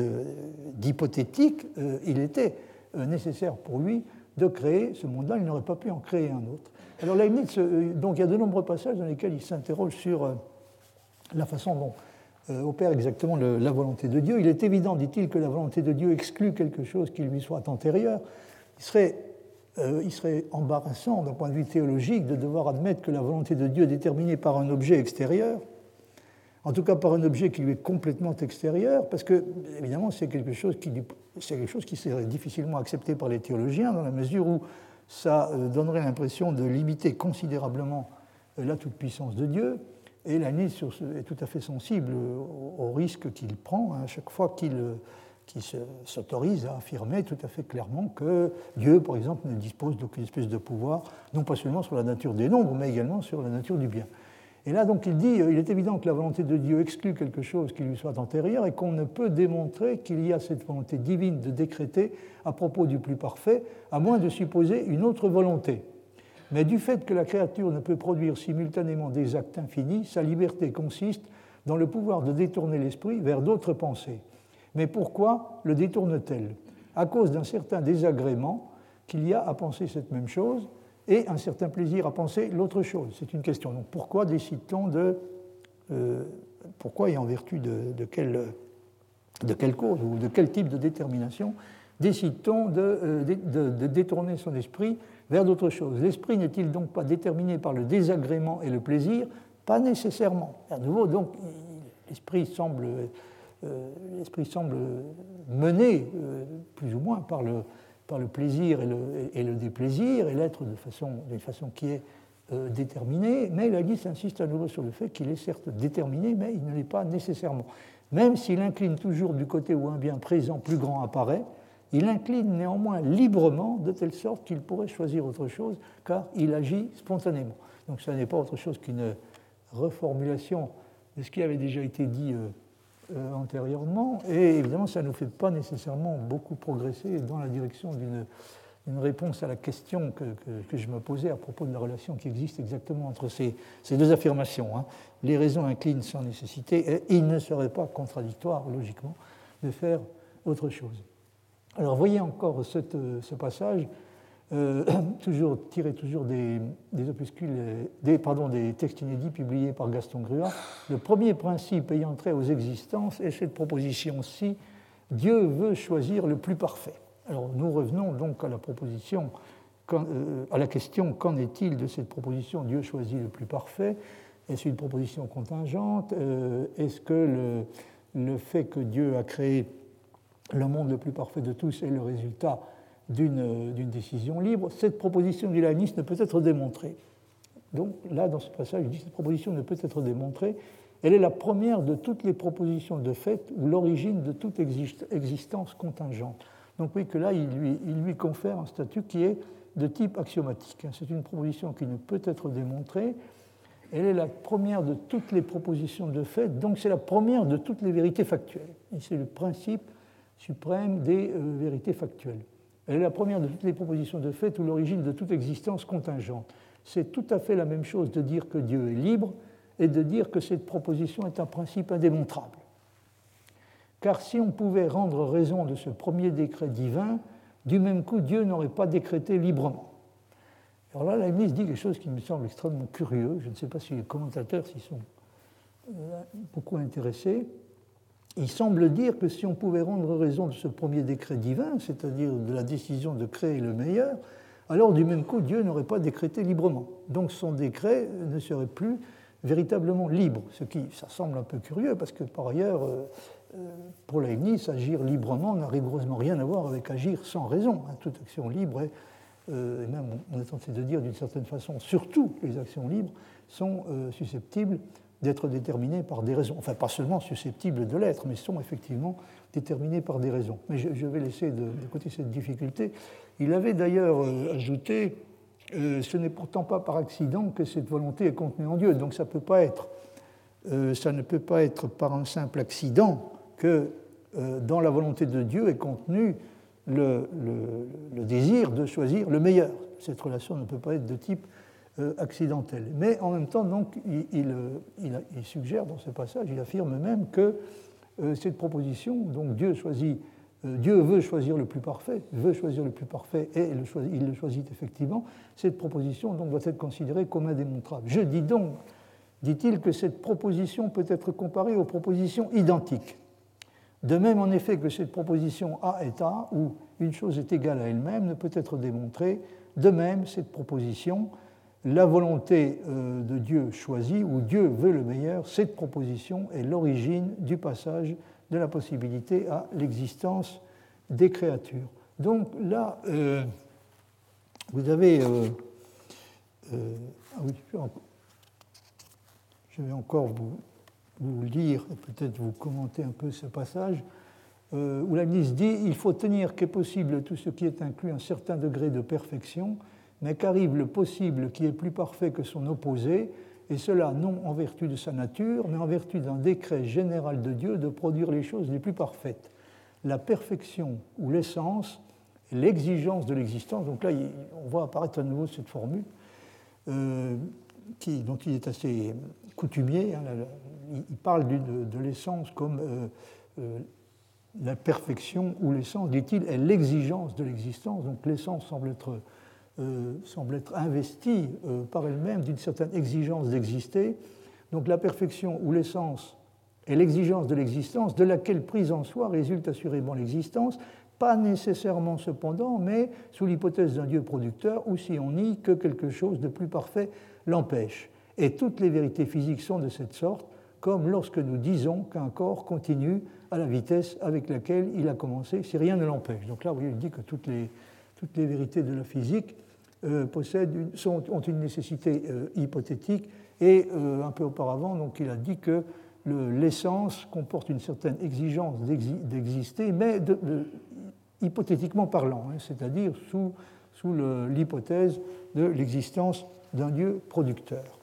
d'hypothétique, euh, il était euh, nécessaire pour lui de créer ce monde-là. Il n'aurait pas pu en créer un autre. Alors Leibniz, euh, donc il y a de nombreux passages dans lesquels il s'interroge sur la façon dont opère exactement la volonté de Dieu. Il est évident, dit-il, que la volonté de Dieu exclut quelque chose qui lui soit antérieur. Il serait, il serait embarrassant d'un point de vue théologique de devoir admettre que la volonté de Dieu est déterminée par un objet extérieur en tout cas par un objet qui lui est complètement extérieur, parce que, évidemment, c'est quelque, chose qui, quelque chose qui serait difficilement accepté par les théologiens, dans la mesure où ça euh, donnerait l'impression de limiter considérablement euh, la toute-puissance de Dieu, et la est tout à fait sensible au, risque qu'il prend hein, à chaque fois qu'il s'autorise à affirmer tout à fait clairement que Dieu, par exemple, ne dispose d'aucune espèce de pouvoir, non pas seulement sur la nature des nombres, mais également sur la nature du bien. Et là, donc, il dit, euh, il est évident que la volonté de Dieu exclut quelque chose qui lui soit antérieur et qu'on ne peut démontrer qu'il y a cette volonté divine de décréter à propos du plus parfait, à moins de supposer une autre volonté. Mais du fait que la créature ne peut produire simultanément des actes infinis, sa liberté consiste dans le pouvoir de détourner l'esprit vers d'autres pensées. Mais pourquoi le détourne-t-elle? À cause d'un certain désagrément qu'il y a à penser cette même chose, et un certain plaisir à penser l'autre chose. C'est une question. Donc pourquoi décide-t-on de. Euh, pourquoi et en vertu de, quelle, de quelle cause ou de quel type de détermination décide-t-on de, euh, de, de, détourner son esprit vers d'autres choses? L'esprit n'est-il donc pas déterminé par le désagrément et le plaisir? Pas nécessairement. À nouveau, donc, l'esprit semble, euh, l'esprit semble mené plus ou moins par le, par le plaisir et le, déplaisir, et l'être d'une façon, façon qui est euh, déterminée, mais la liste insiste à nouveau sur le fait qu'il est certes déterminé, mais il ne l'est pas nécessairement. Même s'il incline toujours du côté où un bien présent plus grand apparaît, il incline néanmoins librement, de telle sorte qu'il pourrait choisir autre chose, car il agit spontanément. Donc ce n'est pas autre chose qu'une reformulation de ce qui avait déjà été dit euh, euh, antérieurement. Et évidemment, ça ne nous fait pas nécessairement beaucoup progresser dans la direction d'une réponse à la question que, je me posais à propos de la relation qui existe exactement entre ces, ces deux affirmations. Hein. Les raisons inclinent sans nécessité, et il ne serait pas contradictoire, logiquement, de faire autre chose. Alors, voyez encore cette, ce passage euh, toujours, tiré toujours des, opuscules, pardon, des textes inédits publiés par Gaston Grua. Le premier principe ayant trait aux existences est cette proposition-ci Dieu veut choisir le plus parfait. Alors nous revenons donc à la proposition, euh, à la question qu'en est-il de cette proposition Dieu choisit le plus parfait? Est-ce une proposition contingente euh, Est-ce que le fait que Dieu a créé le monde le plus parfait de tous est le résultat d'une décision libre, cette proposition du laïnisme ne peut être démontrée. Donc là, dans ce passage, il dit cette proposition ne peut être démontrée. Elle est la première de toutes les propositions de fait ou l'origine de toute existence contingente. Donc oui, que là, il lui, il lui confère un statut qui est de type axiomatique. C'est une proposition qui ne peut être démontrée. Elle est la première de toutes les propositions de fait, donc c'est la première de toutes les vérités factuelles. Et c'est le principe suprême des euh, vérités factuelles. Elle est la première de toutes les propositions de fait ou l'origine de toute existence contingente. C'est tout à fait la même chose de dire que Dieu est libre et de dire que cette proposition est un principe indémontrable. Car si on pouvait rendre raison de ce premier décret divin, du même coup, Dieu n'aurait pas décrété librement. Alors là, la dit quelque chose qui me semble extrêmement curieux. Je ne sais pas si les commentateurs s'y sont euh, beaucoup intéressés il semble dire que si on pouvait rendre raison de ce premier décret divin, c'est-à-dire de la décision de créer le meilleur, alors du même coup, Dieu n'aurait pas décrété librement. Donc son décret ne serait plus véritablement libre, ce qui, ça semble un peu curieux, parce que par ailleurs, euh, euh, pour Leibniz, agir librement n'a rigoureusement rien à voir avec agir sans raison. Hein. Toute action libre, est, euh, et même on est tenté de dire d'une certaine façon, surtout les actions libres, sont susceptibles d'être déterminés par des raisons. Enfin, pas seulement susceptibles de l'être, mais sont effectivement déterminés par des raisons. Mais je, vais laisser de, côté cette difficulté. Il avait d'ailleurs euh, ajouté euh, ce n'est pourtant pas par accident que cette volonté est contenue en Dieu. Donc ça, peut pas être, euh, ça ne peut pas être par un simple accident que dans la volonté de Dieu est contenue le, désir de choisir le meilleur. Cette relation ne peut pas être de type euh, accidentel. Mais en même temps, donc, il, suggère dans ce passage, il affirme même que euh, cette proposition, donc Dieu choisit euh, Dieu veut choisir le plus parfait, veut choisir le plus parfait et il le choisit effectivement. Cette proposition donc, doit être considérée comme indémontrable. Je dis donc, dit-il, que cette proposition peut être comparée aux propositions identiques. De même, en effet, que cette proposition A est A, où une chose est égale à elle-même, ne peut être démontrée. De même, cette proposition, la volonté euh, de Dieu choisit, ou Dieu veut le meilleur, cette proposition est l'origine du passage de la possibilité à l'existence des créatures. Donc là, euh, vous avez... Euh, ah je vais encore vous, vous lire et peut-être vous commenter un peu ce passage, où la ministre dit Il faut tenir qu'est possible tout ce qui est inclus un certain degré de perfection, mais qu'arrive le possible qui est plus parfait que son opposé, et cela non en vertu de sa nature, mais en vertu d'un décret général de Dieu de produire les choses les plus parfaites. La perfection ou l'essence, l'exigence de l'existence, donc là on voit apparaître à nouveau cette formule, euh, dont il est assez coutumier, hein, il parle de, l'essence comme euh, euh, la perfection ou l'essence, dit-il, est l'exigence de l'existence, donc l'essence semble être euh, semble être investie euh, par elle-même d'une certaine exigence d'exister. Donc la perfection ou l'essence est l'exigence de l'existence, de laquelle prise en soi résulte assurément l'existence, pas nécessairement cependant, mais sous l'hypothèse d'un Dieu producteur, ou si on nie que quelque chose de plus parfait l'empêche. Et toutes les vérités physiques sont de cette sorte, comme lorsque nous disons qu'un corps continue à la vitesse avec laquelle il a commencé, si rien ne l'empêche. Donc là, il dit que toutes les vérités de la physique euh, possèdent ont une nécessité euh, hypothétique. Et euh, un peu auparavant, donc, il a dit que l'essence comporte une certaine exigence d'exister, mais hypothétiquement parlant, hein, c'est-à-dire sous, sous l'hypothèse de l'existence d'un Dieu producteur.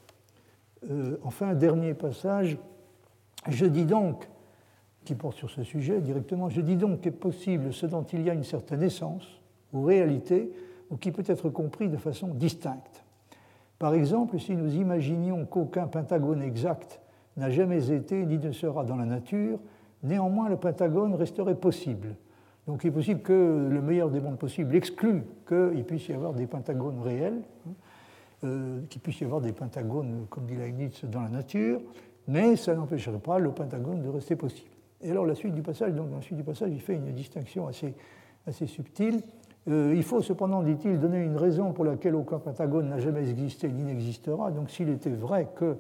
enfin, dernier passage, je dis donc, qui porte sur ce sujet directement, je dis donc qu'est possible ce dont il y a une certaine essence ou réalité, ou qui peut être compris de façon distincte. Par exemple, si nous imaginions qu'aucun pentagone exact n'a jamais été ni ne sera dans la nature, néanmoins le pentagone resterait possible. Donc il est possible que le meilleur des mondes possibles exclut qu'il puisse y avoir des pentagones réels, euh, qu'il puisse y avoir des pentagones, comme dit Leibniz, dans la nature, mais ça n'empêcherait pas le pentagone de rester possible. Et alors la suite du passage, donc la suite du passage, il fait une distinction assez, assez subtile euh, il faut cependant, dit-il, donner une raison pour laquelle aucun pentagone n'a jamais existé ni n'existera. Donc s'il était vrai que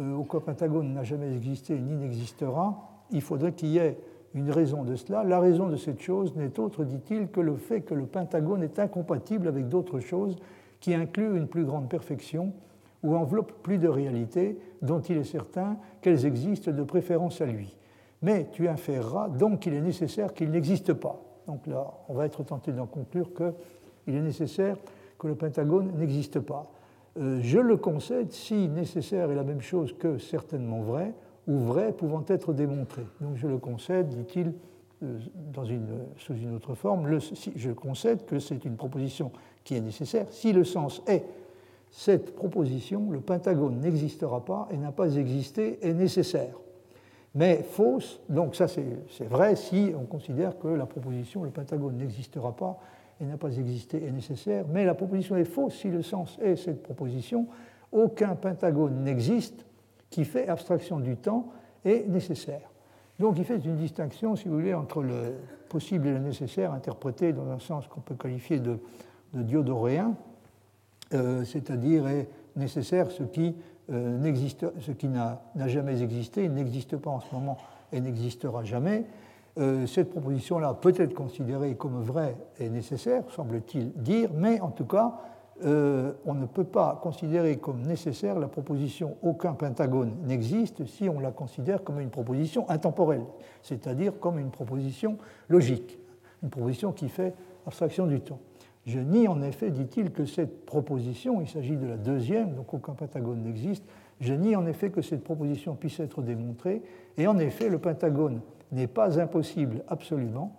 euh, pentagone n'a jamais existé ni n'existera, il faudrait qu'il y ait une raison de cela. La raison de cette chose n'est autre, dit-il, que le fait que le pentagone est incompatible avec d'autres choses qui incluent une plus grande perfection ou enveloppent plus de réalité dont il est certain qu'elles existent de préférence à lui. Mais tu inféreras donc qu'il est nécessaire qu'il n'existe pas. Donc là, on va être tenté d'en conclure qu'il est nécessaire que le pentagone n'existe pas. Euh, je le concède si nécessaire est la même chose que certainement vrai, ou vrai pouvant être démontré. Donc je le concède, dit-il, euh, sous une autre forme, si, je concède que c'est une proposition qui est nécessaire. Si le sens est cette proposition, le pentagone n'existera pas et n'a pas existé est nécessaire mais fausse. Donc ça c'est vrai si on considère que la proposition, le pentagone n'existera pas et n'a pas existé est nécessaire, mais la proposition est fausse si le sens est cette proposition. Aucun pentagone n'existe qui fait abstraction du temps est nécessaire. Donc il fait une distinction, si vous voulez, entre le possible et le nécessaire, interprété dans un sens qu'on peut qualifier de, diodoréen, euh, c'est-à-dire est nécessaire ce qui euh, ce qui n'a jamais existé, n'existe pas en ce moment et n'existera jamais. Euh, cette proposition-là peut être considérée comme vraie et nécessaire, semble-t-il dire, mais en tout cas, euh, on ne peut pas considérer comme nécessaire la proposition aucun pentagone n'existe si on la considère comme une proposition intemporelle, c'est-à-dire comme une proposition logique, une proposition qui fait abstraction du temps. Je nie en effet, dit-il, que cette proposition, il s'agit de la deuxième, donc aucun pentagone n'existe, je nie en effet que cette proposition puisse être démontrée, et en effet, le pentagone n'est pas impossible absolument,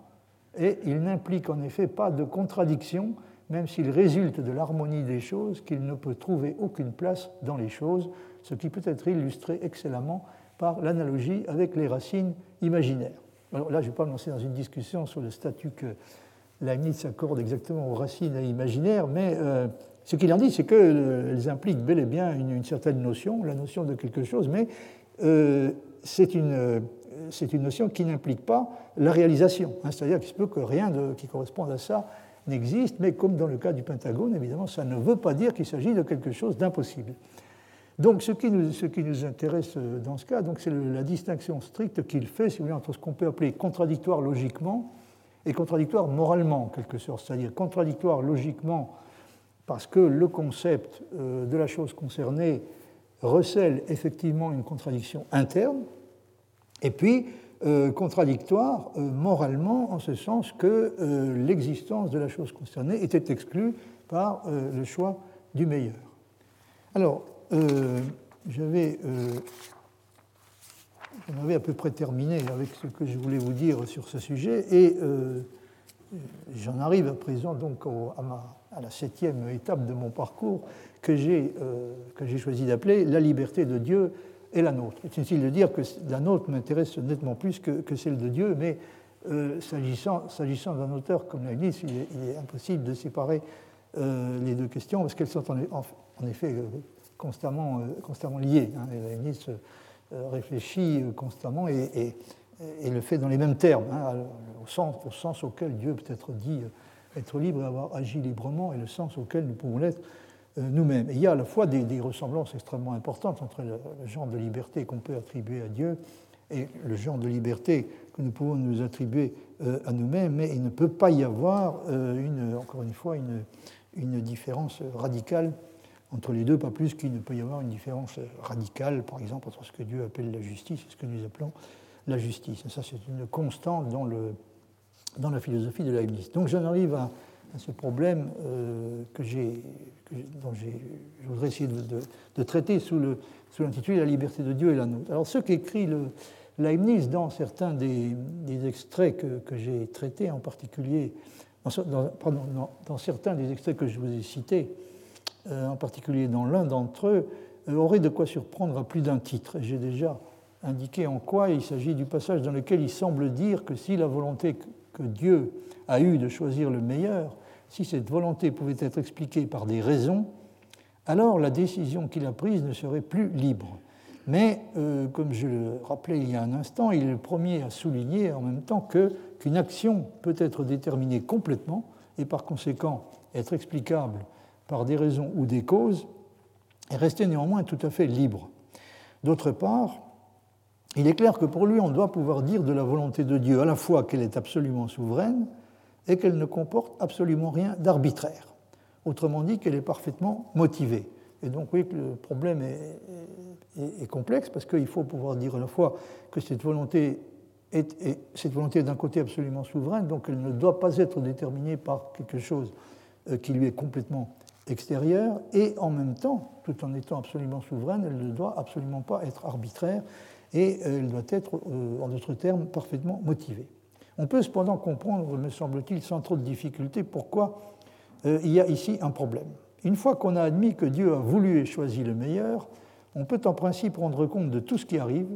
et il n'implique en effet pas de contradiction, même s'il résulte de l'harmonie des choses, qu'il ne peut trouver aucune place dans les choses, ce qui peut être illustré excellemment par l'analogie avec les racines imaginaires. Alors là, je ne vais pas me lancer dans une discussion sur le statut que Leibniz s'accorde exactement aux racines imaginaires, mais euh, ce qu'il en dit, c'est qu'elles euh, impliquent bel et bien une, certaine notion, la notion de quelque chose, mais euh, c'est une, une, notion qui n'implique pas la réalisation. Hein. C'est-à-dire qu'il se peut que rien qui corresponde à ça n'existe, mais comme dans le cas du Pentagone, évidemment, ça ne veut pas dire qu'il s'agit de quelque chose d'impossible. Donc, ce qui, nous, ce qui, nous, intéresse dans ce cas, c'est la distinction stricte qu'il fait, si vous voulez, entre ce qu'on peut appeler contradictoire logiquement et contradictoire moralement, en quelque sorte. C'est-à-dire contradictoire logiquement parce que le concept euh, de la chose concernée recèle effectivement une contradiction interne, et puis euh, contradictoire euh, moralement en ce sens que l'existence de la chose concernée était exclue par le choix du meilleur. Alors, j'avais j'en avais à peu près terminé avec ce que je voulais vous dire sur ce sujet et j'en arrive à présent donc à la septième étape de mon parcours que j'ai euh, choisi d'appeler la liberté de Dieu et la nôtre. C'est inutile de dire que la nôtre m'intéresse nettement plus que, que, celle de Dieu, mais euh, s'agissant d'un auteur comme Leibniz, il est, il est impossible de séparer euh, les deux questions parce qu'elles sont en, effet euh, constamment, euh, constamment liées. Hein. Réfléchit constamment et, le fait dans les mêmes termes, hein, au, sens, au, sens, auquel Dieu peut être dit être libre et avoir agi librement et le sens auquel nous pouvons l'être euh, nous-mêmes. il y a à la fois des, ressemblances extrêmement importantes entre le, genre de liberté qu'on peut attribuer à Dieu et le genre de liberté que nous pouvons nous attribuer euh, à nous-mêmes, mais il ne peut pas y avoir, euh, une, encore une fois, une différence radicale entre les deux, pas plus qu'il ne peut y avoir une différence radicale, par exemple, entre ce que Dieu appelle la justice et ce que nous appelons la justice. Ça, c'est une constante dans le, la philosophie de Leibniz. Donc j'en arrive à, ce problème euh, que dont je voudrais essayer de, traiter sous l'intitulé La liberté de Dieu et la nôtre. Alors ce qu'écrit Leibniz dans certains des, extraits que, j'ai traités, en particulier, dans, dans, certains des extraits que je vous ai cités, en particulier dans l'un d'entre eux, euh, aurait de quoi surprendre à plus d'un titre. J'ai déjà indiqué en quoi il s'agit du passage dans lequel il semble dire que si la volonté que Dieu a eu de choisir le meilleur, si cette volonté pouvait être expliquée par des raisons, alors la décision qu'il a prise ne serait plus libre. Mais, euh, comme je le rappelais il y a un instant, il est le premier à souligner en même temps qu'une action peut être déterminée complètement et par conséquent être explicable par des raisons ou des causes et rester néanmoins tout à fait libre. D'autre part, il est clair que pour lui, on doit pouvoir dire de la volonté de Dieu à la fois qu'elle est absolument souveraine et qu'elle ne comporte absolument rien d'arbitraire. Autrement dit, qu'elle est parfaitement motivée. Et donc, oui, le problème est, complexe parce qu'il faut pouvoir dire à la fois que cette volonté est, cette volonté est d'un côté absolument souveraine, donc elle ne doit pas être déterminée par quelque chose euh, qui lui est complètement extérieur, et en même temps, tout en étant absolument souveraine, elle ne doit absolument pas être arbitraire et euh, elle doit être, euh, en d'autres termes, parfaitement motivée. On peut cependant comprendre, me semble-t-il, sans trop de difficulté, pourquoi euh, il y a ici un problème. Une fois qu'on a admis que Dieu a voulu et choisi le meilleur, on peut en principe rendre compte de tout ce qui arrive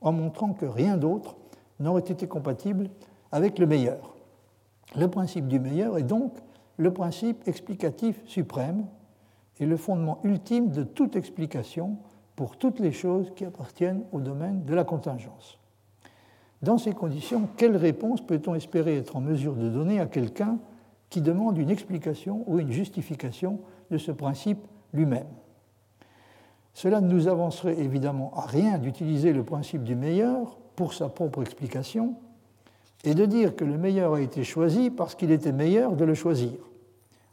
en montrant que rien d'autre n'aurait été compatible avec le meilleur. Le principe du meilleur est donc le principe explicatif suprême et le fondement ultime de toute explication pour toutes les choses qui appartiennent au domaine de la contingence. Dans ces conditions, quelle réponse peut-on espérer être en mesure de donner à quelqu'un qui demande une explication ou une justification de ce principe lui-même? Cela ne nous avancerait évidemment à rien d'utiliser le principe du meilleur pour sa propre explication et de dire que le meilleur a été choisi parce qu'il était meilleur de le choisir.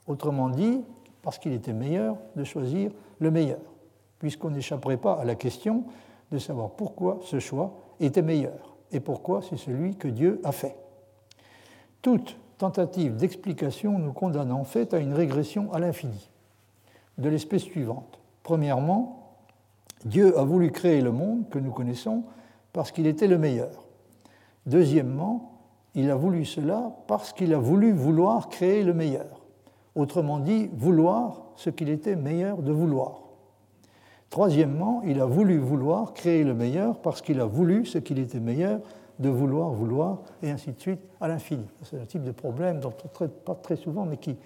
Autrement dit, parce qu'il était meilleur de choisir le meilleur puisqu'on n'échapperait pas à la question de savoir pourquoi ce choix était meilleur et pourquoi c'est celui que Dieu a fait. Toute tentative d'explication nous condamne en fait à une régression à l'infini, de l'espèce suivante. Premièrement, Dieu a voulu créer le monde que nous connaissons parce qu'il était le meilleur. Deuxièmement, il a voulu cela parce qu'il a voulu vouloir créer le meilleur. Autrement dit, vouloir ce qu'il était meilleur de vouloir. Troisièmement, il a voulu vouloir créer le meilleur parce qu'il a voulu ce qu'il était meilleur de vouloir vouloir, et ainsi de suite à l'infini. C'est un type de problème dont on ne traite pas très souvent, mais qui,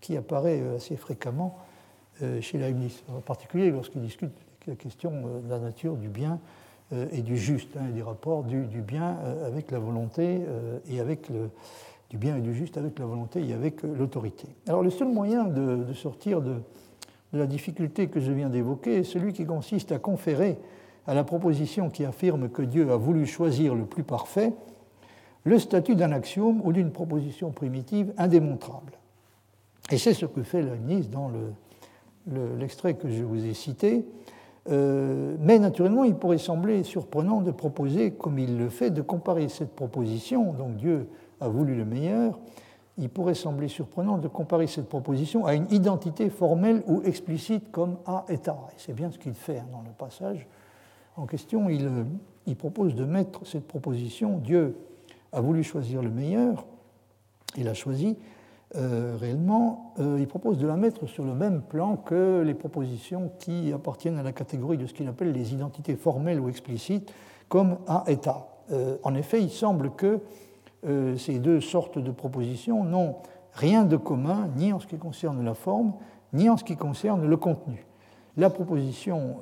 qui apparaît euh, assez fréquemment euh, chez Leibniz, en particulier lorsqu'il discute la question euh, de la nature du bien et du juste, hein, et des rapports du, bien avec la volonté et avec le, du bien et du juste avec la volonté et avec l'autorité. Alors le seul moyen de, sortir de, de, la difficulté que je viens d'évoquer est celui qui consiste à conférer à la proposition qui affirme que Dieu a voulu choisir le plus parfait le statut d'un axiome ou d'une proposition primitive indémontrable. Et c'est ce que fait Leibniz dans l'extrait que je vous ai cité. Euh, mais naturellement, il pourrait sembler surprenant de proposer, comme il le fait, de comparer cette proposition, donc Dieu a voulu le meilleur, il pourrait sembler surprenant de comparer cette proposition à une identité formelle ou explicite comme A et A. Et c'est bien ce qu'il fait hein, dans le passage en question. Il, il propose de mettre cette proposition, Dieu a voulu choisir le meilleur, il a choisi, euh, réellement, euh, il propose de la mettre sur le même plan que les propositions qui appartiennent à la catégorie de ce qu'il appelle les identités formelles ou explicites, comme A et A. Euh, en effet, il semble que ces deux sortes de propositions n'ont rien de commun, ni en ce qui concerne la forme, ni en ce qui concerne le contenu. La proposition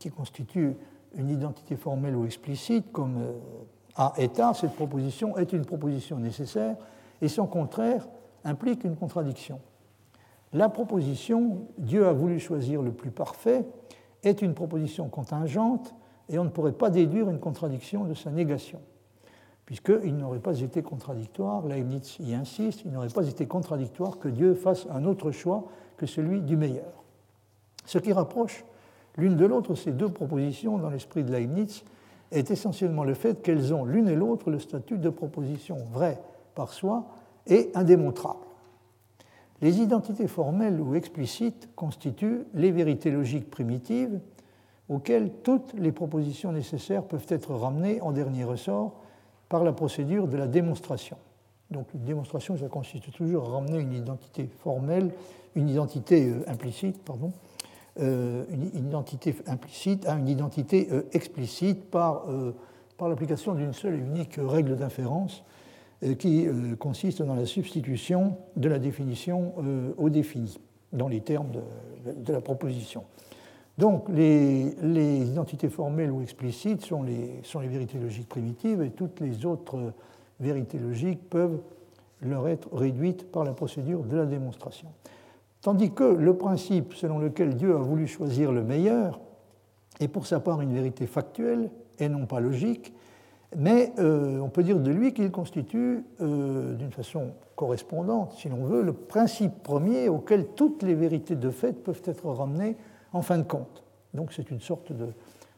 qui constitue une identité formelle ou explicite, comme et A, cette proposition est une proposition nécessaire et son contraire implique une contradiction. La proposition Dieu a voulu choisir le plus parfait est une proposition contingente et on ne pourrait pas déduire une contradiction de sa négation, puisqu'il n'aurait pas été contradictoire, Leibniz y insiste, il n'aurait pas été contradictoire que Dieu fasse un autre choix que celui du meilleur. Ce qui rapproche l'une de l'autre ces deux propositions dans l'esprit de Leibniz est essentiellement le fait qu'elles ont l'une et l'autre le statut de proposition vraie par soi est indémontrable. Les identités formelles ou explicites constituent les vérités logiques primitives auxquelles toutes les propositions nécessaires peuvent être ramenées en dernier ressort par la procédure de la démonstration. Donc une démonstration, ça consiste toujours à ramener une identité formelle, une identité euh, implicite, pardon, euh, une identité implicite à une identité euh, explicite par, par l'application d'une seule et unique règle d'inférence qui euh, consiste dans la substitution de la définition euh, au défini, dans les termes de, la proposition. Donc les, identités formelles ou explicites sont les, sont les vérités logiques primitives et toutes les autres vérités logiques peuvent leur être réduites par la procédure de la démonstration. Tandis que le principe selon lequel Dieu a voulu choisir le meilleur est pour sa part une vérité factuelle et non pas logique, mais euh, on peut dire de lui qu'il constitue, euh, d'une façon correspondante, si l'on veut, le principe premier auquel toutes les vérités de fait peuvent être ramenées en fin de compte. Donc c'est une sorte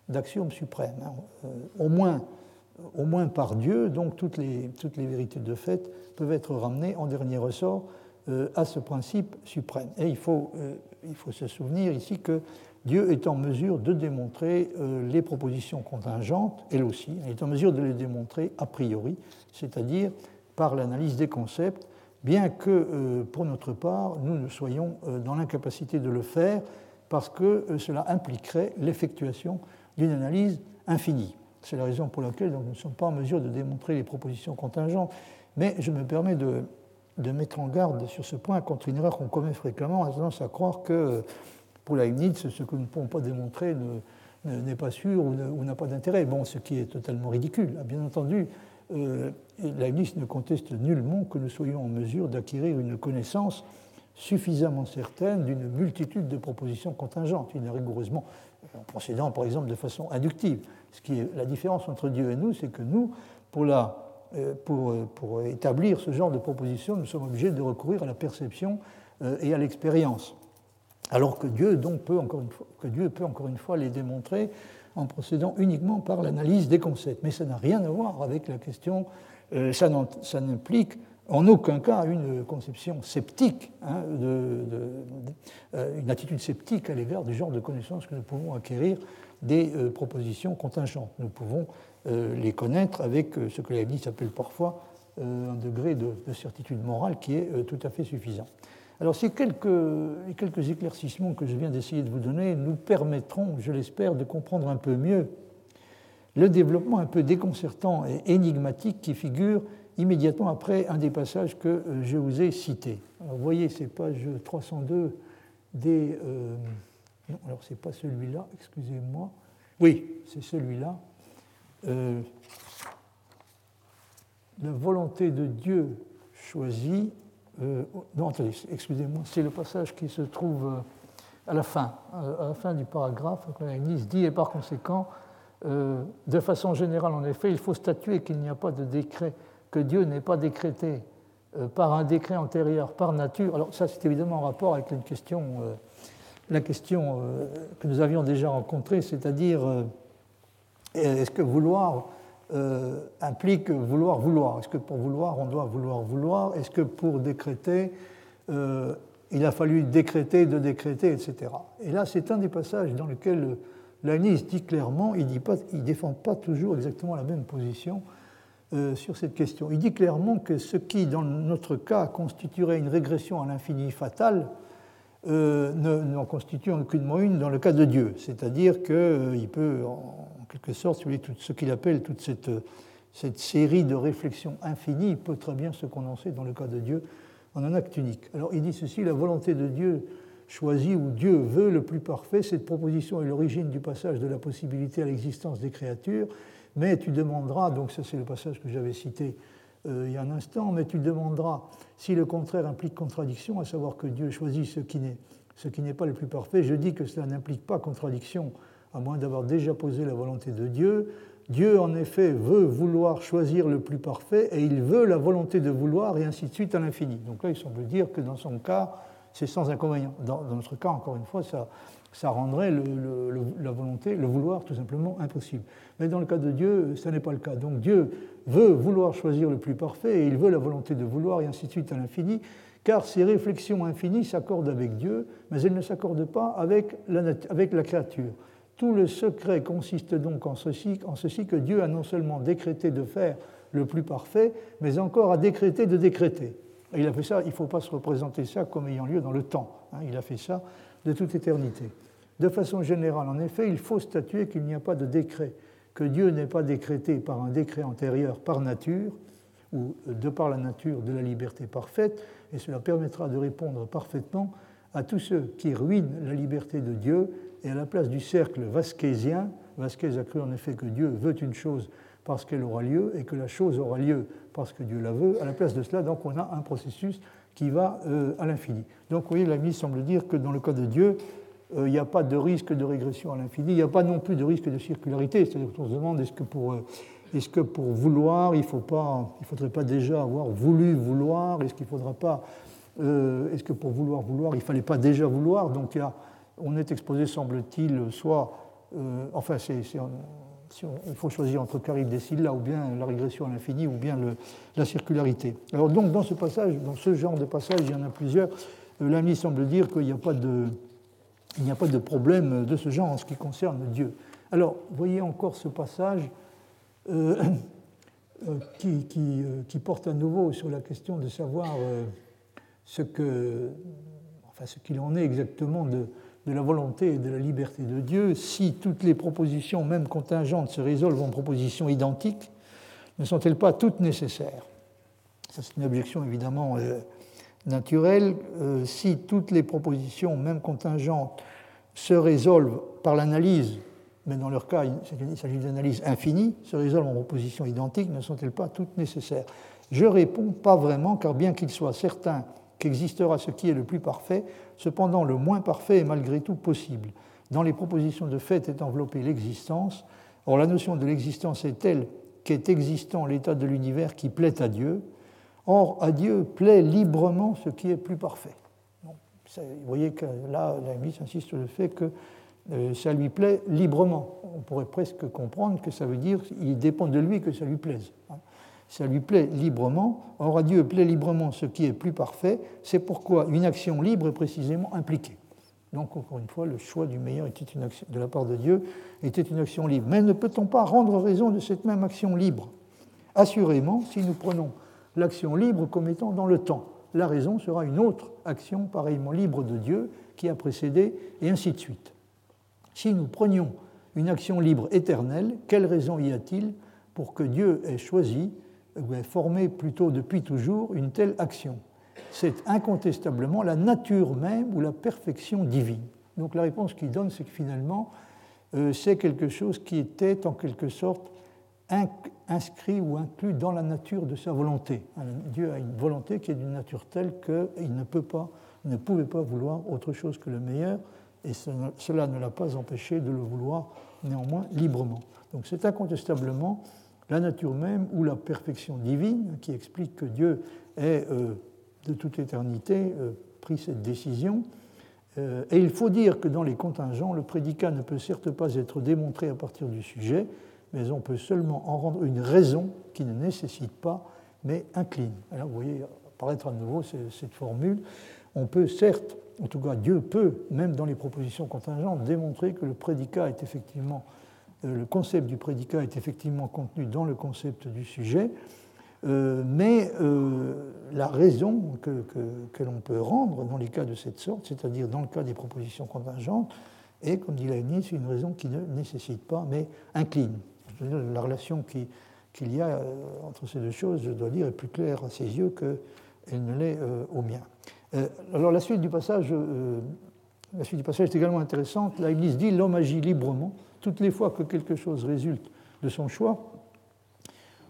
d'axiome suprême. Hein. Euh, au, moins, au moins par Dieu, donc toutes les, toutes les vérités de fait peuvent être ramenées en dernier ressort à ce principe suprême. Et il faut, il faut se souvenir ici que Dieu est en mesure de démontrer euh, les propositions contingentes, elle aussi, elle est en mesure de les démontrer a priori, c'est-à-dire par l'analyse des concepts, bien que euh, pour notre part, nous ne soyons euh, dans l'incapacité de le faire parce que cela impliquerait l'effectuation d'une analyse infinie. C'est la raison pour laquelle nous ne sommes pas en mesure de démontrer les propositions contingentes, mais je me permets de, de mettre en garde sur ce point contre une erreur qu'on commet fréquemment, à tendance à croire que pour Leibniz, ce que nous ne pouvons pas démontrer n'est pas sûr ou n'a pas d'intérêt. Bon, ce qui est totalement ridicule. Bien entendu, euh, Leibniz ne conteste nullement que nous soyons en mesure d'acquérir une connaissance suffisamment certaine d'une multitude de propositions contingentes. Il est rigoureusement, en procédant par exemple de façon inductive. Ce qui est la différence entre Dieu et nous, c'est que nous, pour, la, euh, pour, euh, pour, établir ce genre de propositions, nous sommes obligés de recourir à la perception et à l'expérience. Alors que Dieu, peut encore une fois, les démontrer en procédant uniquement par l'analyse des concepts. Mais ça n'a rien à voir avec la question, euh, ça n'implique en aucun cas une conception sceptique, hein, euh, une attitude sceptique à l'égard du genre de connaissances que nous pouvons acquérir des euh, propositions contingentes. Nous pouvons les connaître avec ce que Leibniz appelle parfois un degré de, certitude morale qui est tout à fait suffisant. Alors ces quelques, quelques éclaircissements que je viens d'essayer de vous donner nous permettront, je l'espère, de comprendre un peu mieux le développement un peu déconcertant et énigmatique qui figure immédiatement après un des passages que euh, je vous ai cités. vous voyez, c'est page 302 des... Euh, non, alors c'est pas celui-là, excusez-moi. Oui, c'est celui-là. Euh, la volonté de Dieu choisie. Non, attendez, excusez-moi, c'est le passage qui se trouve à la fin, à la fin du paragraphe. Nice dit, et par conséquent, de façon générale, en effet, il faut statuer qu'il n'y a pas de décret que Dieu n'ait pas décrété euh, par un décret antérieur, par nature. Alors ça, c'est évidemment en rapport avec une question, euh, la question euh, que nous avions déjà rencontrée, c'est-à-dire est-ce que vouloir implique vouloir vouloir Est-ce que pour vouloir, on doit vouloir vouloir? Est-ce que pour décréter, il a fallu décréter, de décréter, etc. Et là, c'est un des passages dans lequel l'Anis dit clairement, il ne défend pas toujours exactement la même position euh, sur cette question. Il dit clairement que ce qui, dans notre cas, constituerait une régression à l'infini fatale, euh, n'en constitue en aucunement une dans le cas de Dieu. C'est-à-dire qu'il euh, peut, quelque sorte, tout ce qu'il appelle toute cette, série de réflexions infinies, peut très bien se condenser dans le cas de Dieu en un acte unique. Alors il dit ceci, la volonté de Dieu choisit ou Dieu veut le plus parfait, cette proposition est l'origine du passage de la possibilité à l'existence des créatures mais tu demanderas, donc ça c'est le passage que j'avais cité euh, il y a un instant, mais tu demanderas si le contraire implique contradiction, à savoir que Dieu choisit ce qui n'est pas le plus parfait. Je dis que cela n'implique pas contradiction, à moins d'avoir déjà posé la volonté de Dieu. Dieu, en effet, veut vouloir choisir le plus parfait et il veut la volonté de vouloir et ainsi de suite à l'infini. Donc là, il semble dire que dans son cas, c'est sans inconvénient. Dans, notre cas, encore une fois, ça, ça rendrait la volonté, le vouloir tout simplement impossible. Mais dans le cas de Dieu, ce n'est pas le cas. Donc Dieu veut vouloir choisir le plus parfait et il veut la volonté de vouloir et ainsi de suite à l'infini, car ces réflexions infinies s'accordent avec Dieu, mais elles ne s'accordent pas avec avec la créature. Tout le secret consiste donc en ceci, que Dieu a non seulement décrété de faire le plus parfait, mais encore a décrété de décréter. Et il a fait ça, il ne faut pas se représenter ça comme ayant lieu dans le temps. Hein. il a fait ça de toute éternité. De façon générale, en effet, il faut statuer qu'il n'y a pas de décret, que Dieu n'est pas décrété par un décret antérieur par nature, ou de par la nature de la liberté parfaite, et cela permettra de répondre parfaitement à tous ceux qui ruinent la liberté de Dieu, et à la place du cercle vasquésien, Vasquez a cru en effet que Dieu veut une chose parce qu'elle aura lieu, et que la chose aura lieu parce que Dieu la veut, à la place de cela, donc on a un processus qui va euh, à l'infini. Donc vous voyez, l'ami semble dire que dans le cas de Dieu, euh, il n'y a pas de risque de régression à l'infini, il n'y a pas non plus de risque de circularité. C'est-à-dire qu'on se demande est-ce que pour, euh, est que pour vouloir, il ne faudrait pas déjà avoir voulu vouloir? Est-ce qu'il faudra pas. est-ce que pour vouloir vouloir, il ne fallait pas déjà vouloir? Donc il on est exposé, semble-t-il, soit. enfin, c'est il faut choisir entre Carib là ou bien la régression à l'infini, ou bien la circularité. Alors donc dans ce passage, dans ce genre de passage, il y en a plusieurs. Euh, l'ami semble dire qu'il n'y a pas de, il n'y a pas de problème de ce genre en ce qui concerne Dieu. Alors, voyez encore ce passage euh, euh, qui, qui, porte à nouveau sur la question de savoir ce que, enfin, ce qu'il en est exactement de, de la volonté et de la liberté de Dieu, si toutes les propositions, même contingentes, se résolvent en propositions identiques, ne sont-elles pas toutes nécessaires? Ça, c'est une objection évidemment euh, naturelle. Euh, si toutes les propositions, même contingentes, se résolvent par l'analyse, mais dans leur cas, il s'agit d'analyse infinie, se résolvent en propositions identiques, ne sont-elles pas toutes nécessaires? Je réponds pas vraiment, car bien qu'il soit certain qu'existera ce qui est le plus parfait, cependant le moins parfait est malgré tout possible. Dans les propositions de fait est enveloppée l'existence. Or la notion de l'existence est telle qu'est existant l'état de l'univers qui plaît à Dieu. Or à Dieu plaît librement ce qui est plus parfait. vous voyez que là, la mise insiste sur le fait que euh, ça lui plaît librement. On pourrait presque comprendre que ça veut dire qu'il dépend de lui que ça lui plaise. Hein ça lui plaît librement. Or, à Dieu plaît librement ce qui est plus parfait. C'est pourquoi une action libre est précisément impliquée. Donc, encore une fois, le choix du meilleur était une action, de la part de Dieu était une action libre. Mais ne peut-on pas rendre raison de cette même action libre? Assurément, si nous prenons l'action libre comme étant dans le temps, la raison sera une autre action pareillement libre de Dieu qui a précédé, et ainsi de suite. Si nous prenions une action libre éternelle, quelle raison y a-t-il pour que Dieu ait choisi, formé plutôt depuis toujours, une telle action C'est incontestablement la nature même ou la perfection divine. Donc la réponse qu'il donne, c'est que finalement, euh, c'est quelque chose qui était en quelque sorte inscrit ou inclus dans la nature de sa volonté. Dieu a une volonté qui est d'une nature telle qu'il ne peut pas, ne pouvait pas vouloir autre chose que le meilleur, et cela ne l'a pas empêché de le vouloir néanmoins librement. Donc c'est incontestablement la nature même ou la perfection divine qui explique que Dieu ait euh, de toute éternité euh, pris cette décision. Euh, et il faut dire que dans les contingents, le prédicat ne peut certes pas être démontré à partir du sujet, mais on peut seulement en rendre une raison qui ne nécessite pas, mais incline. Alors vous voyez apparaître à nouveau cette formule. On peut certes, en tout cas Dieu peut, même dans les propositions contingentes, démontrer que le prédicat est effectivement, le concept du prédicat est effectivement contenu dans le concept du sujet, euh, mais euh, la raison que, l'on peut rendre dans les cas de cette sorte, c'est-à-dire dans le cas des propositions contingentes, est, comme dit Leibniz, une raison qui ne nécessite pas, mais incline la relation qu'il y a euh, entre ces deux choses, je dois dire, est plus claire à ses yeux qu'elle ne l'est euh, au mien. Euh, alors la suite du passage, la suite du passage est également intéressante. Leibniz dit l'homme agit librement toutes les fois que quelque chose résulte de son choix.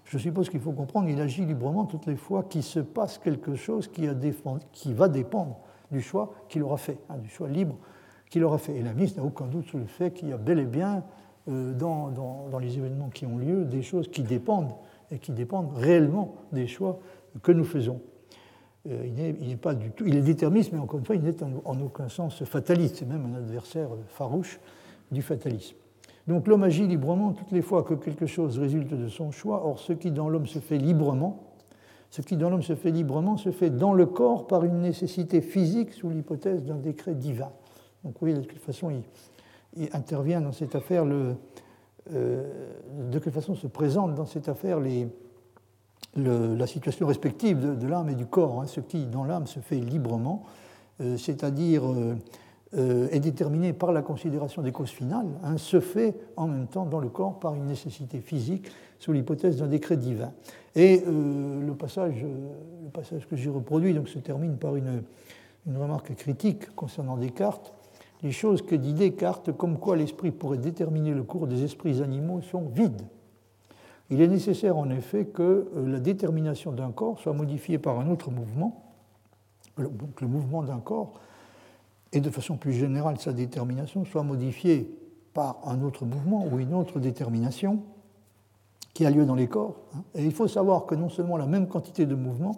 Je suppose qu'il faut comprendre qu'il agit librement toutes les fois qu'il se passe quelque chose qui, va dépendre du choix qu'il aura fait, hein, du choix libre qu'il aura fait. Et Leibniz n'a aucun doute sur le fait qu'il y a bel et bien euh, dans, les événements qui ont lieu des choses qui dépendent et qui dépendent réellement des choix que nous faisons. Euh, il n'est pas du tout, il est déterministe, mais encore une fois, il n'est en aucun sens fataliste. C'est même un adversaire farouche du fatalisme. Donc l'homme agit librement toutes les fois que quelque chose résulte de son choix. Or, ce qui dans l'homme se fait librement, ce qui dans l'homme se fait librement se fait dans le corps par une nécessité physique sous l'hypothèse d'un décret divin. Donc oui, de toute façon, il, intervient dans cette affaire, le, euh, de quelle façon se présente dans cette affaire la situation respective de, l'âme et du corps, hein, ce qui dans l'âme se fait librement, euh, c'est-à-dire euh, est déterminé par la considération des causes finales, hein, se fait en même temps dans le corps par une nécessité physique sous l'hypothèse d'un décret divin. Et le, passage, le passage que j'ai reproduit donc, se termine par une, remarque critique concernant Descartes les choses que dit Descartes, comme quoi l'esprit pourrait déterminer le cours des esprits animaux, sont vides. Il est nécessaire en effet que euh, la détermination d'un corps soit modifiée par un autre mouvement, donc le mouvement d'un corps, et de façon plus générale sa détermination soit modifiée par un autre mouvement ou une autre détermination qui a lieu dans les corps. Hein. Et il faut savoir que non seulement la même quantité de mouvement,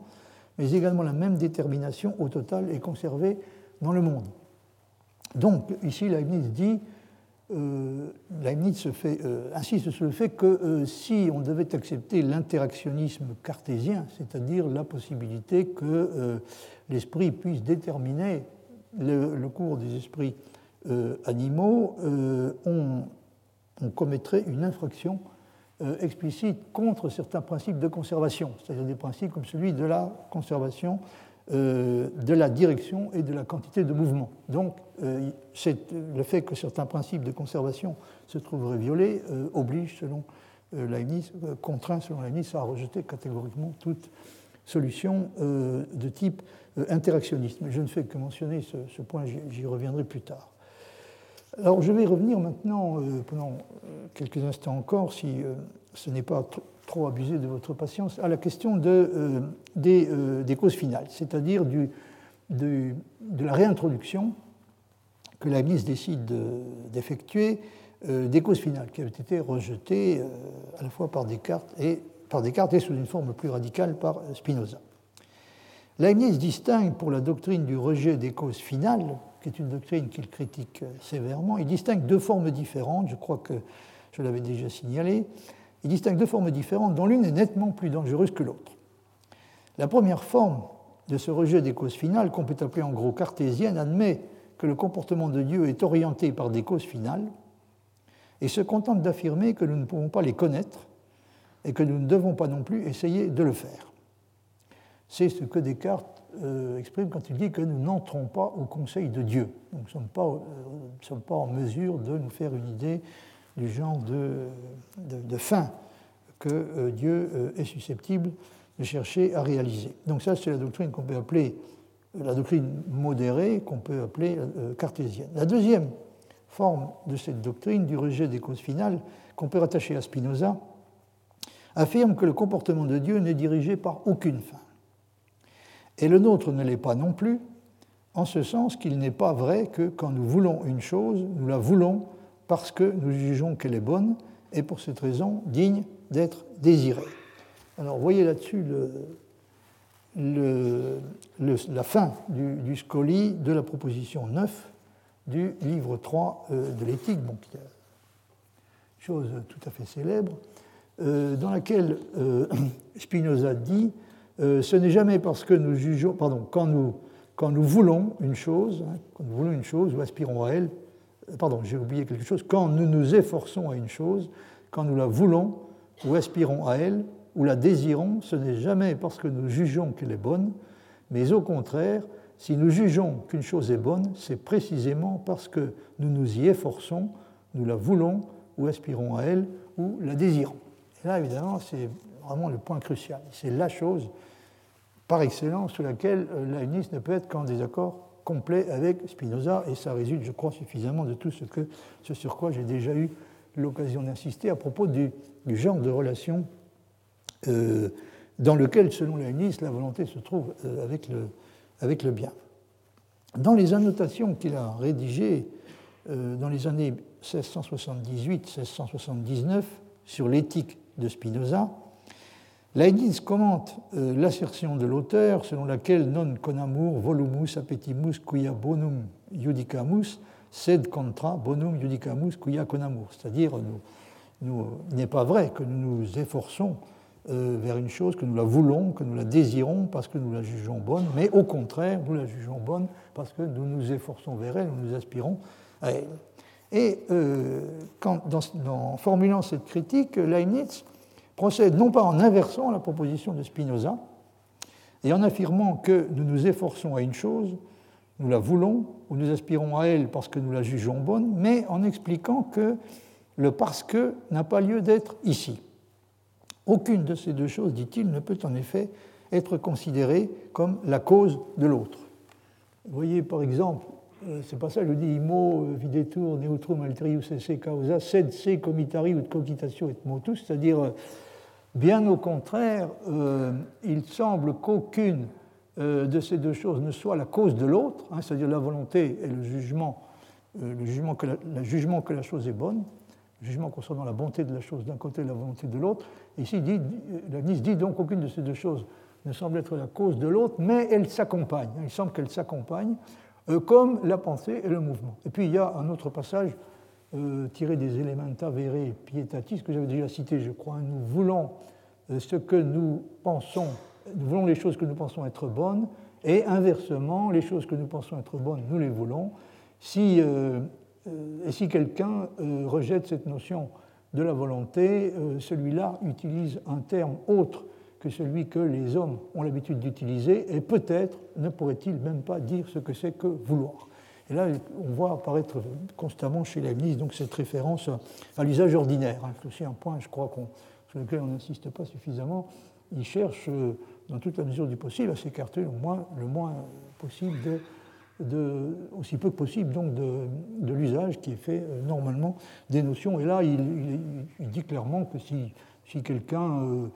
mais également la même détermination au total est conservée dans le monde. Donc, ici, Leibniz dit, euh, Leibniz euh, insiste sur le fait que euh, si on devait accepter l'interactionnisme cartésien, c'est-à-dire la possibilité que l'esprit puisse déterminer le, cours des esprits animaux, on, on, commettrait une infraction explicite contre certains principes de conservation, c'est-à-dire des principes comme celui de la conservation euh, de la direction et de la quantité de mouvement. Donc, euh, le fait que certains principes de conservation se trouveraient violés euh, oblige, selon Leibniz, contraint selon Leibniz à rejeter catégoriquement toute solution de type interactionniste. Mais je ne fais que mentionner ce, point, j'y reviendrai plus tard. Alors, je vais revenir maintenant, pendant quelques instants encore, si ce n'est pas trop abuser de votre patience, à la question de, euh, euh, des, causes finales, c'est-à-dire de, la réintroduction que la Leibniz décide d'effectuer euh, des causes finales qui avaient été rejetées à la fois par Descartes et, par Descartes et sous une forme plus radicale par Spinoza. Leibniz distingue pour la doctrine du rejet des causes finales, qui est une doctrine qu'il critique sévèrement, il distingue deux formes différentes, je crois que je l'avais déjà signalé. Il distingue deux formes différentes, dont l'une est nettement plus dangereuse que l'autre. La première forme de ce rejet des causes finales, qu'on peut appeler en gros cartésienne, admet que le comportement de Dieu est orienté par des causes finales et se contente d'affirmer que nous ne pouvons pas les connaître et que nous ne devons pas non plus essayer de le faire. C'est ce que Descartes euh, exprime quand il dit que nous n'entrons pas au conseil de Dieu. nous ne sommes pas, euh, en mesure de nous faire une idée du genre de, de, fin que euh, Dieu est susceptible de chercher à réaliser. Donc ça, c'est la doctrine qu'on peut appeler la doctrine modérée, qu'on peut appeler cartésienne. La deuxième forme de cette doctrine du rejet des causes finales, qu'on peut rattacher à Spinoza, affirme que le comportement de Dieu n'est dirigé par aucune fin. Et le nôtre ne l'est pas non plus, en ce sens qu'il n'est pas vrai que quand nous voulons une chose, nous la voulons parce que nous jugeons qu'elle est bonne et pour cette raison digne d'être désirée. Alors voyez là-dessus la fin du, du, scoli de la proposition 9 du livre 3 euh, de l'éthique, chose tout à fait célèbre, dans laquelle euh, Spinoza dit ce n'est jamais parce que nous jugeons, pardon, quand nous, quand nous voulons une chose, hein, quand nous voulons une chose ou aspirons à elle, pardon, j'ai oublié quelque chose, quand nous nous efforçons à une chose, quand nous la voulons ou aspirons à elle ou la désirons, ce n'est jamais parce que nous jugeons qu'elle est bonne, mais au contraire, si nous jugeons qu'une chose est bonne, c'est précisément parce que nous nous y efforçons, nous la voulons ou aspirons à elle ou la désirons. Là, évidemment, c'est vraiment le point crucial. C'est la chose par excellence sur laquelle euh, l'aïnisme ne peut être qu'en désaccord complet avec Spinoza, et ça résulte, je crois, suffisamment de tout ce, que, ce sur quoi j'ai déjà eu l'occasion d'insister à propos du, genre de relation euh, dans lequel, selon l'aïnisme, la volonté se trouve euh, avec le, avec le bien. Dans les annotations qu'il a rédigées dans les années 1678-1679 sur l'éthique de Spinoza, Leibniz commente euh, l'assertion de l'auteur selon laquelle non conamur volumus appetimus quia bonum judicamus sed contra bonum judicamus quia conamur. C'est-à-dire, il n'est pas vrai que nous nous efforçons euh, vers une chose, que nous la voulons, que nous la désirons parce que nous la jugeons bonne, mais au contraire, nous la jugeons bonne parce que nous nous efforçons vers elle, nous nous aspirons à elle. Et euh, en formulant cette critique, Leibniz procède non pas en inversant la proposition de Spinoza, et en affirmant que nous nous efforçons à une chose, nous la voulons ou nous aspirons à elle parce que nous la jugeons bonne, mais en expliquant que le parce que n'a pas lieu d'être ici. Aucune de ces deux choses, dit-il, ne peut en effet être considérée comme la cause de l'autre. Vous voyez par exemple, euh, ce passage je dis imo euh, videtur neutrum alterius esse causa sed se comitari ut cogitatio et motus, c'est-à-dire euh, bien au contraire, il semble qu'aucune de ces deux choses ne soit la cause de l'autre, hein, c'est-à-dire la volonté et le jugement, le jugement que le la chose est bonne, jugement concernant la bonté de la chose d'un côté et la volonté de l'autre. Ici, dit, la Nice dit donc qu'aucune de ces deux choses ne semble être la cause de l'autre, mais elle s'accompagne. Il semble qu'elle s'accompagne comme la pensée et le mouvement. Et puis il y a un autre passage euh, tiré des Elementa Vere Pietatis que j'avais déjà cité, je crois. Nous voulons euh, ce que nous pensons, nous voulons les choses que nous pensons être bonnes, et inversement, les choses que nous pensons être bonnes, nous les voulons. Si euh, si quelqu'un euh, rejette cette notion de la volonté, euh, celui-là utilise un terme autre que celui que les hommes ont l'habitude d'utiliser, et peut-être ne pourrait-il même pas dire ce que c'est que vouloir. Et là, on voit apparaître constamment chez Leibniz donc cette référence à l'usage ordinaire. C'est aussi un point, je crois, sur lequel on n'insiste pas suffisamment. Il cherche, dans toute la mesure du possible, à s'écarter le moins, le moins possible aussi peu que possible donc de, l'usage qui est fait euh, normalement des notions. Et là, il, dit clairement que si, si quelqu'un euh,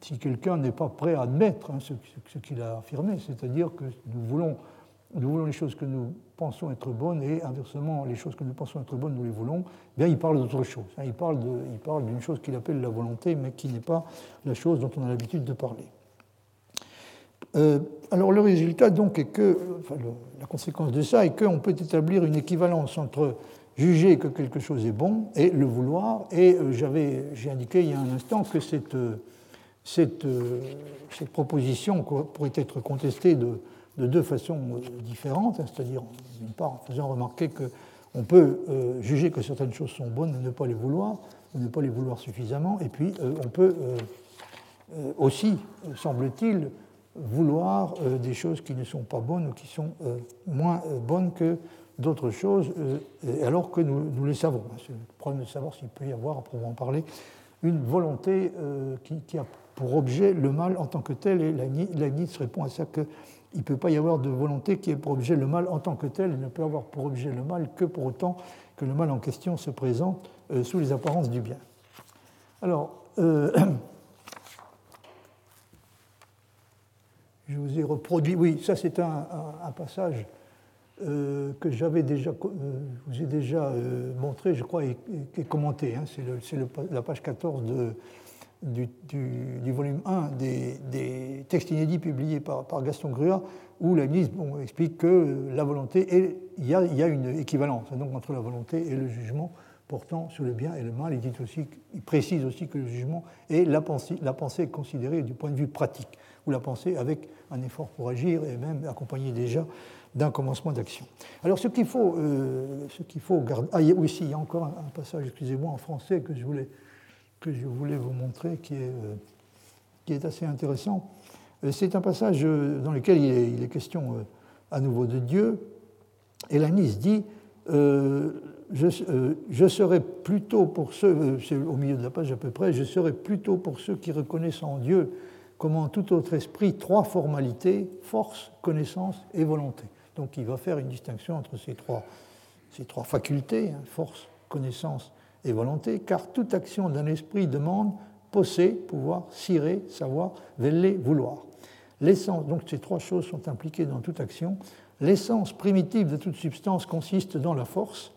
si quelqu'un n'est pas prêt à admettre hein, ce, qu'il a affirmé, c'est-à-dire que nous voulons, les choses que nous pensons être bonnes et inversement les choses que nous pensons être bonnes, nous les voulons, eh bien il parle d'autre chose. Hein. il parle d'une chose qu'il appelle la volonté, mais qui n'est pas la chose dont on a l'habitude de parler. Euh, alors le résultat donc est que, la conséquence de ça est qu'on peut établir une équivalence entre juger que quelque chose est bon et le vouloir. Et euh, j'ai indiqué il y a un instant que cette, cette, cette, proposition pourrait être contestée de de deux façons différentes, hein, c'est-à-dire d'une part en faisant remarquer qu'on peut juger que certaines choses sont bonnes et ne pas les vouloir, ou ne pas les vouloir suffisamment, et puis on peut aussi, semble-t-il, vouloir des choses qui ne sont pas bonnes ou qui sont moins bonnes que d'autres choses, alors que nous, les savons. C'est le problème de savoir s'il peut y avoir, à proprement parler, une volonté euh, qui, a pour objet le mal en tant que tel, et Leibniz répond à ça qu'il ne peut pas y avoir de volonté qui ait pour objet le mal en tant que tel, il ne peut avoir pour objet le mal que pour autant que le mal en question se présente euh, sous les apparences du bien. Alors, euh, je vous ai reproduit, oui, ça c'est un, passage euh, que j'avais déjà, vous ai déjà montré, je crois, et, commenté. Hein. c'est la page 14 de, du, volume 1 des, textes inédits publiés par, Gaston Grua, où la bon, explique que la volonté, il y, a, une équivalence donc, entre la volonté et le jugement portant sur le bien et le mal. Il, aussi, précise aussi que le jugement est la pensée, considérée du point de vue pratique, ou la pensée avec un effort pour agir et même accompagné déjà d'un commencement d'action. Alors ce qu'il faut, euh, ce faut garder... Ah, oui, il y a encore un, passage, excusez-moi, en français que je voulais, que je voulais vous montrer, qui est, euh, qui est assez intéressant. Euh, c'est un passage dans lequel il est, question à nouveau de Dieu. Et l'Anis dit je, je, serai plutôt pour ceux, c'est au milieu de la page à peu près, je serai plutôt pour ceux qui reconnaissent en Dieu comme en tout autre esprit trois formalités, force, connaissance et volonté. Donc il va faire une distinction entre ces trois, ces trois facultés, hein, force, connaissance et volonté, car toute action d'un esprit demande posséder, pouvoir, cirer, savoir, veiller, vouloir. Donc ces trois choses sont impliquées dans toute action. L'essence primitive de toute substance consiste dans la force.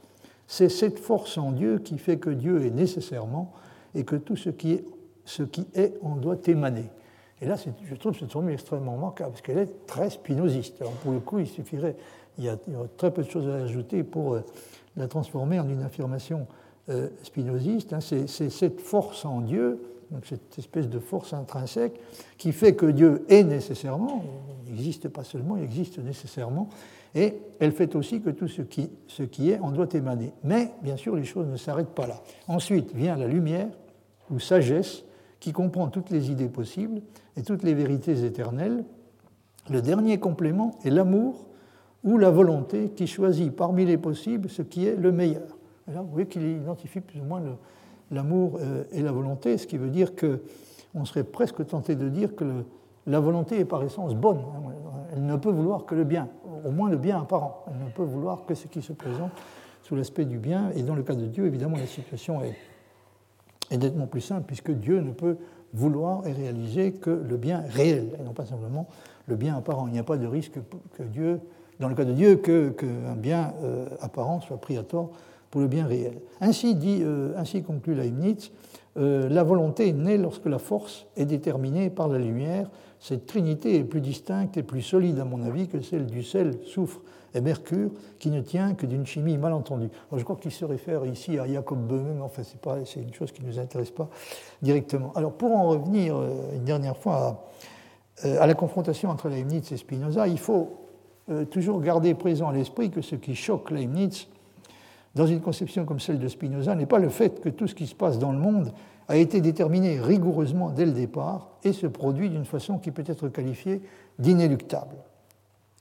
C'est cette force en Dieu qui fait que Dieu est nécessairement et que tout ce qui est, ce qui est en doit émaner. Et là, je trouve cette formule extrêmement manquable, parce qu'elle est très spinoziste. Pour le coup, il suffirait, il y, a, très peu de choses à ajouter pour euh, la transformer en une affirmation euh, spinoziste. Hein. C'est cette force en Dieu, cette espèce de force intrinsèque, qui fait que Dieu est nécessairement, il n'existe pas seulement, il existe nécessairement, et elle fait aussi que tout ce qui, ce qui est en doit émaner. Mais, bien sûr, les choses ne s'arrêtent pas là. Ensuite vient la lumière, ou sagesse, qui comprend toutes les idées possibles et toutes les vérités éternelles. Le dernier complément est l'amour ou la volonté qui choisit parmi les possibles ce qui est le meilleur. Vous voyez qu'il identifie plus ou moins l'amour euh, et la volonté, ce qui veut dire qu'on serait presque tenté de dire que la volonté est par essence bonne. Elle ne peut vouloir que le bien, au moins le bien apparent. Elle ne peut vouloir que ce qui se présente sous l'aspect du bien. Et dans le cas de Dieu, évidemment, la situation est est nettement plus simple, puisque Dieu ne peut vouloir et réaliser que le bien réel, et non pas simplement le bien apparent. Il n'y a pas de risque que Dieu, dans le cas de Dieu, qu'un bien euh, apparent soit pris à tort le bien réel. Ainsi, dit, euh, ainsi conclut Leibniz, euh, la volonté née lorsque la force est déterminée par la lumière. Cette trinité est plus distincte et plus solide, à mon avis, que celle du sel, soufre et mercure, qui ne tient que d'une chimie mal entendue. je crois qu'il se réfère ici à Jacob Böhme, mais enfin, c'est une chose qui ne nous intéresse pas directement. Alors, pour en revenir euh, une dernière fois à, à la confrontation entre Leibniz et Spinoza, il faut toujours garder présent à l'esprit que ce qui choque Leibniz, dans une conception comme celle de Spinoza n'est pas le fait que tout ce qui se passe dans le monde a été déterminé rigoureusement dès le départ et se produit d'une façon qui peut être qualifiée d'inéluctable.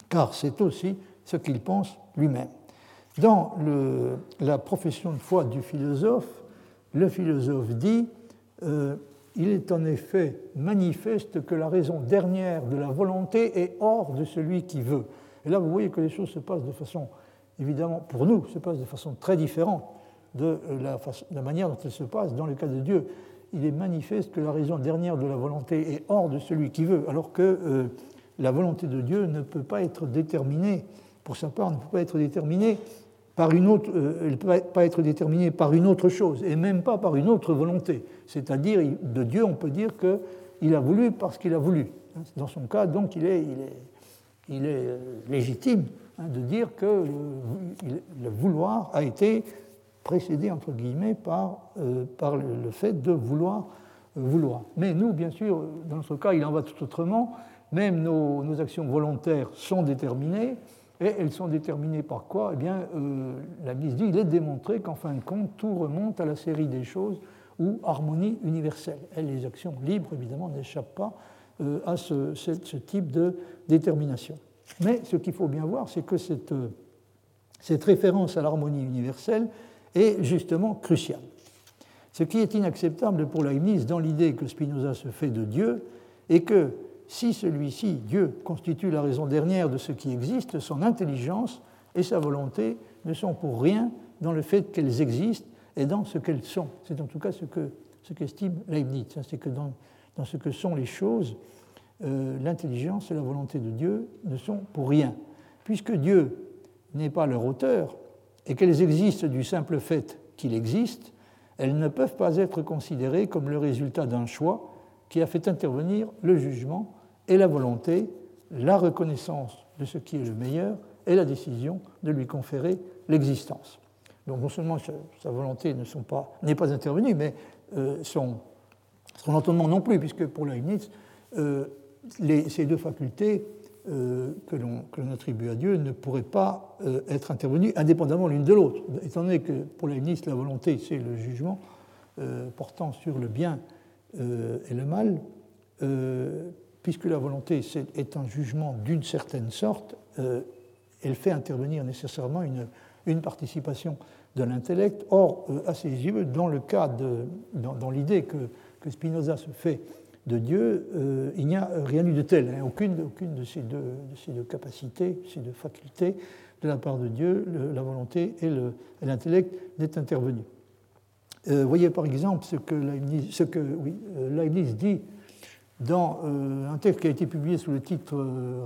Car c'est aussi ce qu'il pense lui-même. Dans la profession de foi du philosophe, le philosophe dit euh, Il est en effet manifeste que la raison dernière de la volonté est hors de celui qui veut. Et là, vous voyez que les choses se passent de façon évidemment, pour nous, se passe de façon très différente de la, manière dont elle se passe dans le cas de Dieu. Il est manifeste que la raison dernière de la volonté est hors de celui qui veut, alors que euh, la volonté de Dieu ne peut pas être déterminée, pour sa part, ne peut pas être déterminée par une autre, euh, elle ne peut pas être déterminée par une autre chose, et même pas par une autre volonté. C'est-à-dire, de Dieu, on peut dire qu'il a voulu parce qu'il a voulu. Dans son cas, donc, il est, euh, légitime de dire que le, vouloir a été précédé, entre guillemets, par, euh, le, fait de vouloir euh, vouloir. Mais nous, bien sûr, dans notre cas, il en va tout autrement. même nos, actions volontaires sont déterminées, et elles sont déterminées par quoi? Eh bien, euh, la mise dit, il est démontré qu'en fin de compte, tout remonte à la série des choses ou harmonie universelle. Et les actions libres, évidemment, n'échappent pas à ce, type de détermination. Mais ce qu'il faut bien voir, c'est que cette, euh, cette référence à l'harmonie universelle est justement cruciale. Ce qui est inacceptable pour Leibniz dans l'idée que Spinoza se fait de Dieu est que si celui-ci, Dieu, constitue la raison dernière de ce qui existe, son intelligence et sa volonté ne sont pour rien dans le fait qu'elles existent et dans ce qu'elles sont. C'est en tout cas ce que ce qu'estime Leibniz. C'est que dans, dans, ce que sont les choses, euh, l'intelligence et la volonté de Dieu ne sont pour rien. Puisque Dieu n'est pas leur auteur et qu'elles existent du simple fait qu'il existe, elles ne peuvent pas être considérées comme le résultat d'un choix qui a fait intervenir le jugement et la volonté, la reconnaissance de ce qui est le meilleur et la décision de lui conférer l'existence. Donc non seulement sa volonté n'est pas, intervenue, mais euh, son, son, entendement non plus, puisque pour Leibniz, euh, ces deux facultés euh, que l'on attribue à Dieu ne pourraient pas être intervenues indépendamment l'une de l'autre. Étant donné que pour Leibniz, la volonté, c'est le jugement portant sur le bien et le mal, puisque la volonté est un jugement d'une certaine sorte, elle fait intervenir nécessairement une, participation de l'intellect. Or, euh, à ses yeux, dans le dans, l'idée que, que, Spinoza se fait de Dieu, euh, il n'y a rien eu de tel. Hein. Aucune, aucune de, ces deux, capacités, ces deux facultés de la part de Dieu, la volonté et l'intellect, n'est intervenue. Euh, voyez par exemple ce que Leibniz, ce que, Leibniz dit dans un texte qui a été publié sous le titre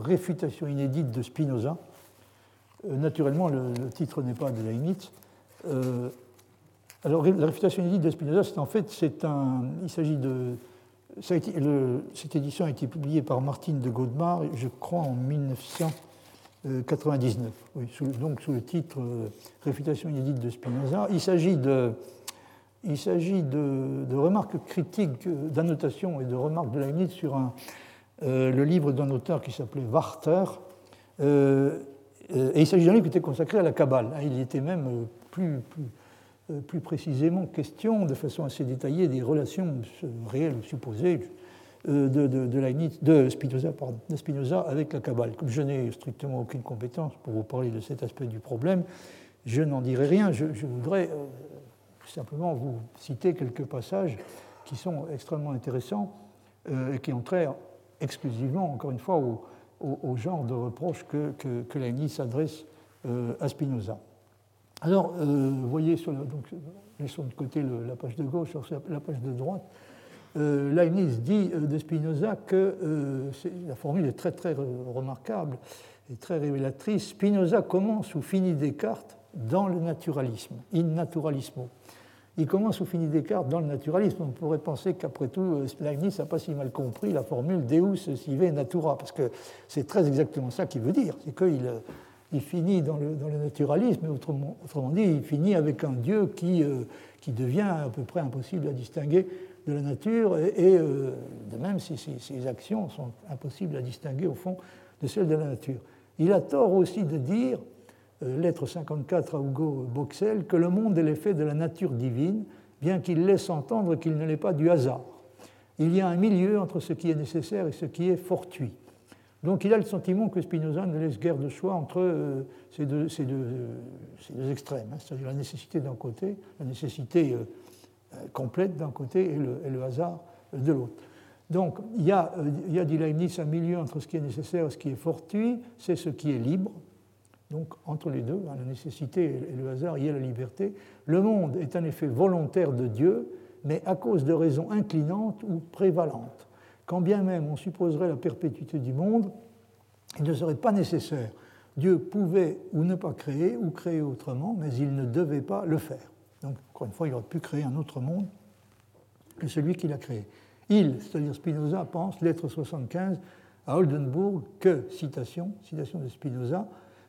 Réfutation inédite de Spinoza, euh, naturellement, le, titre n'est pas de Leibniz. Euh, alors, la réfutation inédite de Spinoza, c'est en fait, c'est un, il s'agit de, cette édition a été publiée par Martine de Godemar, je crois en 1999, donc sous le titre euh, Réfutation inédite de Spinoza. Il s'agit de, remarques critiques, d'annotations et de remarques de Leibniz sur un, le livre d'un auteur qui s'appelait Warter. Euh, et il s'agit d'un livre qui était consacré à la Kabbale. Hein. Il était même euh, plus, euh, plus, précisément question, de façon assez détaillée, des relations réelles ou supposées de, de, de, Spinoza, de Spinoza avec la Kabbale. Comme je n'ai strictement aucune compétence pour vous parler de cet aspect du problème, je n'en dirai rien. Je, voudrais simplement vous citer quelques passages qui sont extrêmement intéressants et qui ont trait exclusivement, encore une fois, au, genre de reproche que, que, Leibniz s'adresse euh, à Spinoza. Alors, euh, vous voyez, donc, laissons de côté la page de gauche, la page de droite, euh, Leibniz dit de Spinoza que la formule est très très remarquable et très révélatrice. Spinoza commence ou finit Descartes dans le naturalisme, in naturalismo il commence ou finit Descartes dans le naturalisme. On pourrait penser qu'après tout, euh, Leibniz n'a pas si mal compris la formule Deus sive natura, parce que c'est très exactement ça qu'il veut dire. C'est qu'il euh, il finit dans le, naturalisme, autrement, dit, il finit avec un Dieu qui, euh, qui devient à peu près impossible à distinguer de la nature, et, de même si ses actions sont impossibles à distinguer au fond de celles de la nature. Il a tort aussi de dire euh, lettre 54 à Hugo Boxel, que le monde est l'effet de la nature divine, bien qu'il laisse entendre qu'il ne l'est pas du hasard. Il y a un milieu entre ce qui est nécessaire et ce qui est fortuit. Donc il a le sentiment que Spinoza ne laisse guère de choix entre euh, ces deux, extrêmes, hein, c'est-à-dire la nécessité d'un côté, la nécessité euh, complète d'un côté et le, hasard de l'autre. Donc il y, a, il y a, dit Leibniz, un milieu entre ce qui est nécessaire et ce qui est fortuit, c'est ce qui est libre, donc entre les deux, hein, la nécessité et le hasard, il y a la liberté. Le monde est un effet volontaire de Dieu, mais à cause de raisons inclinantes ou prévalentes. Quand bien même on supposerait la perpétuité du monde, il ne serait pas nécessaire. Dieu pouvait ou ne pas créer, ou créer autrement, mais il ne devait pas le faire. Donc, encore une fois, il aurait pu créer un autre monde que celui qu'il a créé. Il, c'est-à-dire Spinoza, pense, lettre 75, à Oldenburg, que, citation, citation de Spinoza,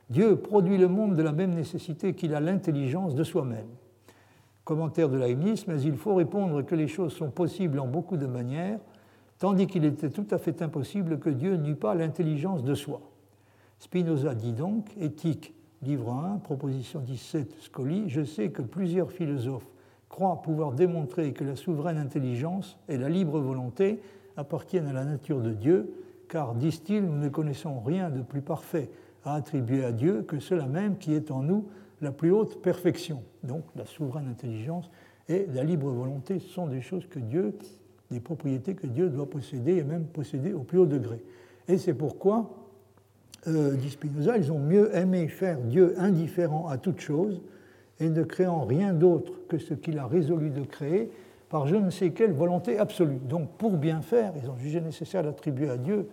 Dieu produit le monde de la même nécessité qu'il a l'intelligence de soi-même. Commentaire de Leibniz, mais il faut répondre que les choses sont possibles en beaucoup de manières, tandis qu'il était tout à fait impossible que Dieu n'eût pas l'intelligence de soi. Spinoza dit donc, Éthique, livre 1, proposition 17, Scoli, je sais que plusieurs philosophes croient pouvoir démontrer que la souveraine intelligence et la libre volonté appartiennent à la nature de Dieu, car, disent-ils, nous ne connaissons rien de plus parfait à attribuer à Dieu que cela même qui est en nous la plus haute perfection. Donc la souveraine intelligence et la libre volonté sont des choses que Dieu, des propriétés que Dieu doit posséder et même posséder au plus haut degré. Et c'est pourquoi, euh, dit Spinoza, ils ont mieux aimé faire Dieu indifférent à toute chose et ne créant rien d'autre que ce qu'il a résolu de créer par je ne sais quelle volonté absolue. Donc pour bien faire, ils ont jugé nécessaire d'attribuer à Dieu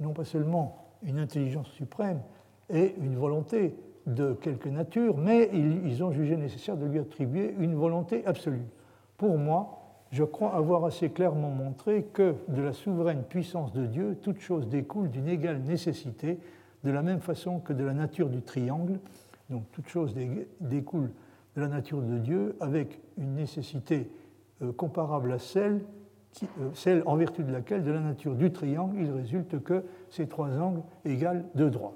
non pas seulement une intelligence suprême et une volonté de quelque nature, mais ils ont jugé nécessaire de lui attribuer une volonté absolue. Pour moi, je crois avoir assez clairement montré que de la souveraine puissance de Dieu, toute chose découle d'une égale nécessité, de la même façon que de la nature du triangle, donc toute chose découle de la nature de Dieu avec une nécessité euh, comparable à celle, euh, celle en vertu de laquelle, de la nature du triangle, il résulte que ces trois angles égalent deux droits.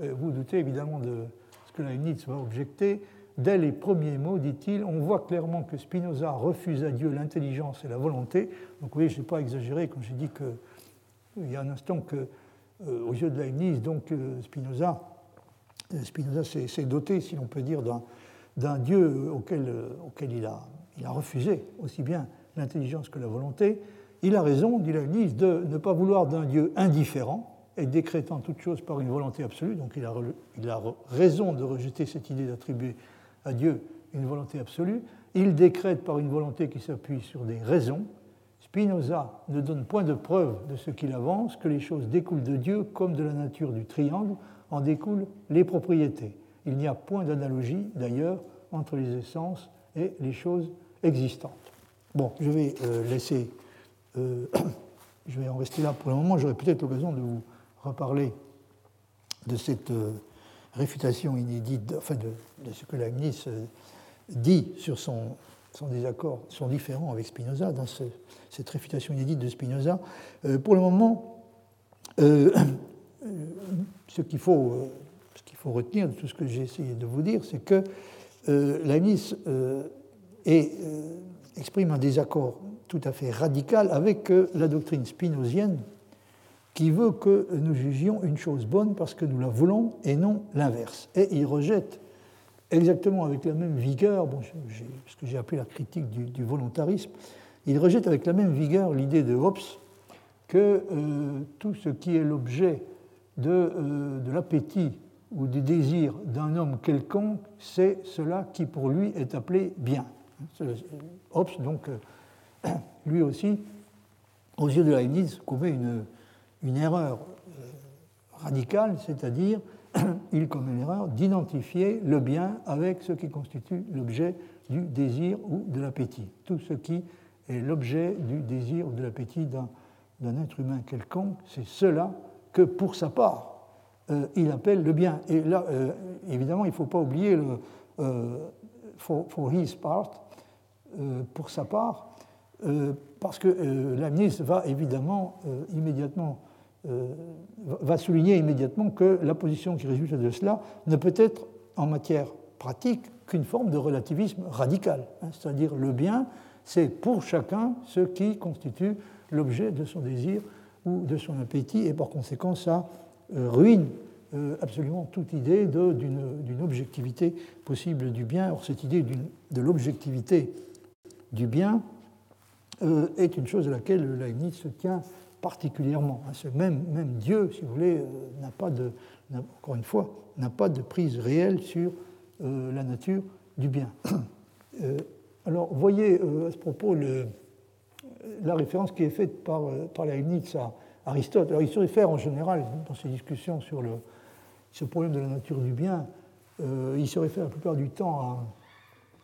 Euh, vous doutez évidemment de ce que Leibniz va objecter. Dès les premiers mots, dit-il, on voit clairement que Spinoza refuse à Dieu l'intelligence et la volonté. Donc vous voyez, je n'ai pas exagéré quand j'ai dit qu'il y a un instant que, aux yeux de Leibniz, donc Spinoza, Spinoza s'est doté, si l'on peut dire, d'un Dieu auquel, auquel il a il a refusé aussi bien l'intelligence que la volonté, il a raison, dit Leibniz, de ne pas vouloir d'un Dieu indifférent et décrétant toute chose par une volonté absolue. Donc il a, il a raison de rejeter cette idée d'attribuer à Dieu une volonté absolue. Il décrète par une volonté qui s'appuie sur des raisons. Spinoza ne donne point de preuve de ce qu'il avance, que les choses découlent de Dieu comme de la nature du triangle en découlent les propriétés. Il n'y a point d'analogie, d'ailleurs, entre les essences et les choses existantes. Bon, je vais euh, laisser, euh, je vais en rester là pour le moment. J'aurai peut-être l'occasion de vous reparler de cette euh, réfutation inédite, enfin de, ce que Leibniz dit sur son, son, désaccord, son différent avec Spinoza, dans cette réfutation inédite de Spinoza. pour le moment, ce qu'il faut, faut retenir de tout ce que j'ai essayé de vous dire, c'est que Leibniz euh, exprime un désaccord tout à fait radical avec euh, la doctrine spinozienne qui veut que nous jugions une chose bonne parce que nous la voulons et non l'inverse. Et il rejette exactement avec la même vigueur, ce que j'ai appelé la critique du, volontarisme, il rejette avec la même vigueur l'idée de Hobbes que euh, tout ce qui est l'objet de, de l'appétit ou du désir d'un homme quelconque, c'est cela qui pour lui est appelé bien. Hobbes, donc, euh, lui aussi, aux yeux de Leibniz, commet une, une erreur euh, radicale, c'est-à-dire il commet l'erreur d'identifier le bien avec ce qui constitue l'objet du désir ou de l'appétit. Tout ce qui est l'objet du désir ou de l'appétit d'un être humain quelconque, c'est cela que, pour sa part, euh, il appelle le bien. Et là, évidemment, il ne faut pas oublier le for, his part, euh, pour sa part, euh, parce que euh, la va évidemment immédiatement va souligner immédiatement que la position qui résulte de cela ne peut être en matière pratique qu'une forme de relativisme radical, hein, c'est-à-dire le bien, c'est pour chacun ce qui constitue l'objet de son désir ou de son appétit, et par conséquent ça ruine absolument toute idée d'une objectivité possible du bien. Or cette idée de l'objectivité du bien euh, est une chose à laquelle Leibniz se tient particulièrement. Ce même, Dieu, si vous voulez, euh, n'a pas de, encore une fois, n'a pas de prise réelle sur euh, la nature du bien. alors, voyez à ce propos la référence qui est faite par, par Leibniz à Aristote. Alors, il se réfère en général, dans ses discussions sur ce problème de la nature du bien, il se réfère la plupart du temps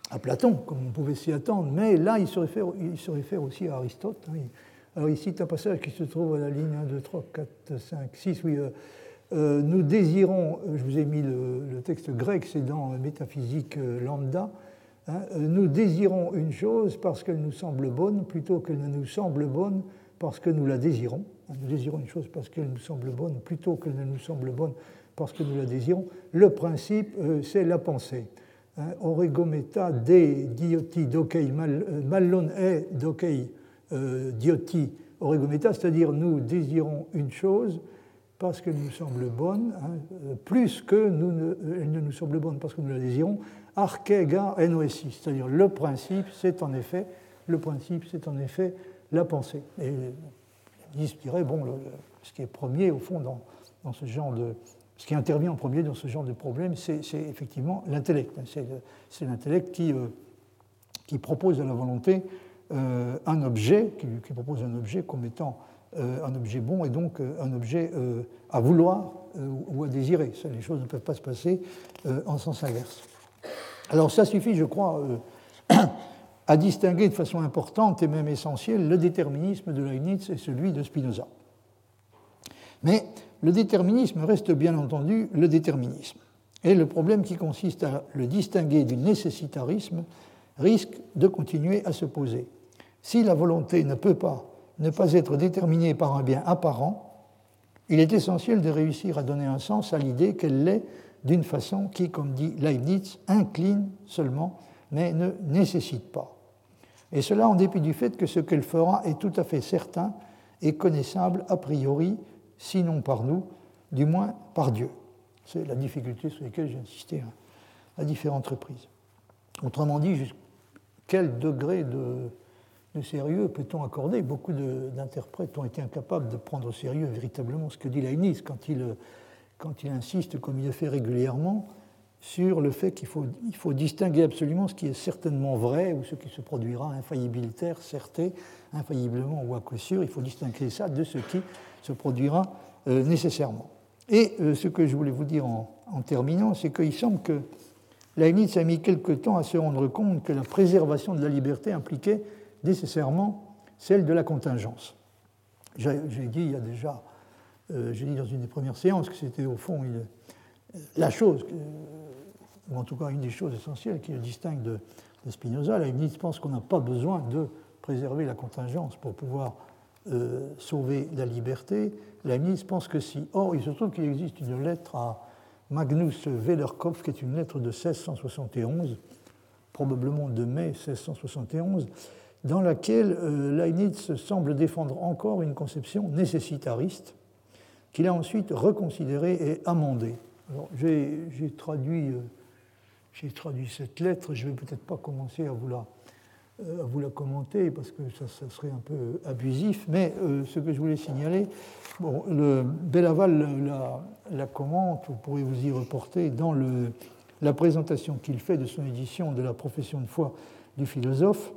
à Platon, comme on pouvait s'y attendre, mais là, il se réfère, il se réfère aussi à Aristote. Hein. Alors, il cite un passage qui se trouve à la ligne 1, 2, 3, 4, 5, 6. Oui, euh, euh, nous désirons, euh, je vous ai mis le, texte grec, c'est dans Métaphysique lambda. Hein, nous désirons une chose parce qu'elle nous semble bonne, plutôt qu'elle ne nous semble bonne parce que nous la désirons. Nous désirons une chose parce qu'elle nous semble bonne, plutôt qu'elle ne nous semble bonne parce que nous la désirons. Le principe, c'est la pensée. Hein, de dioti dokei mallon e dokei dioti oregometa, c'est-à-dire nous désirons une chose parce qu'elle nous semble bonne, hein, plus que nous ne, elle ne nous semble bonne parce que nous la désirons, archega noesi, c'est-à-dire le principe, c'est en effet le principe, c'est en effet la pensée. Et je dirais, bon, ce qui est premier au fond dans, dans, ce genre de, ce qui intervient en premier dans ce genre de problème, c'est effectivement l'intellect. C'est l'intellect qui, euh, qui propose à la volonté euh, un objet, qui, propose un objet comme étant euh, un objet bon et donc euh, un objet à vouloir ou à désirer. les choses ne peuvent pas se passer en sens inverse. Alors ça suffit, je crois, à distinguer de façon importante et même essentielle le déterminisme de Leibniz et celui de Spinoza. Mais le déterminisme reste bien entendu le déterminisme. Et le problème qui consiste à le distinguer du nécessitarisme risque de continuer à se poser. Si la volonté ne peut pas ne pas être déterminée par un bien apparent, il est essentiel de réussir à donner un sens à l'idée qu'elle l'est d'une façon qui, comme dit Leibniz, incline seulement, mais ne nécessite pas. Et cela en dépit du fait que ce qu'elle fera est tout à fait certain et connaissable a priori, sinon par nous, du moins par Dieu. C'est la difficulté sur laquelle j'ai insisté à différentes reprises. Autrement dit, quel degré de de sérieux peut-on accorder Beaucoup d'interprètes ont été incapables de prendre au sérieux véritablement ce que dit Leibniz quand il, quand il insiste, comme il le fait régulièrement, sur le fait qu'il faut, il faut distinguer absolument ce qui est certainement vrai ou ce qui se produira infaillibilitaire, certé, infailliblement ou à coup sûr. Il faut distinguer ça de ce qui se produira euh, nécessairement. Et euh, ce que je voulais vous dire en, en terminant, c'est qu'il semble que Leibniz a mis quelque temps à se rendre compte que la préservation de la liberté impliquait nécessairement celle de la contingence. J'ai dit il y a déjà, euh, j'ai dit dans une des premières séances que c'était au fond la chose, ou en tout cas une des choses essentielles qui le distingue de, Spinoza. Leibniz pense qu'on n'a pas besoin de préserver la contingence pour pouvoir euh, sauver la liberté. Leibniz pense que si. Or, il se trouve qu'il existe une lettre à Magnus Wellerkopf, qui est une lettre de 1671, probablement de mai 1671, dans laquelle euh, Leibniz semble défendre encore une conception nécessitariste qu'il a ensuite reconsidérée et amendée. J'ai traduit, euh, cette lettre, je ne vais peut-être pas commencer à vous, la, euh, commenter parce que ça, serait un peu abusif, mais ce que je voulais signaler, bon, Bellaval la, commente, vous pourrez vous y reporter dans la présentation qu'il fait de son édition de la profession de foi du philosophe.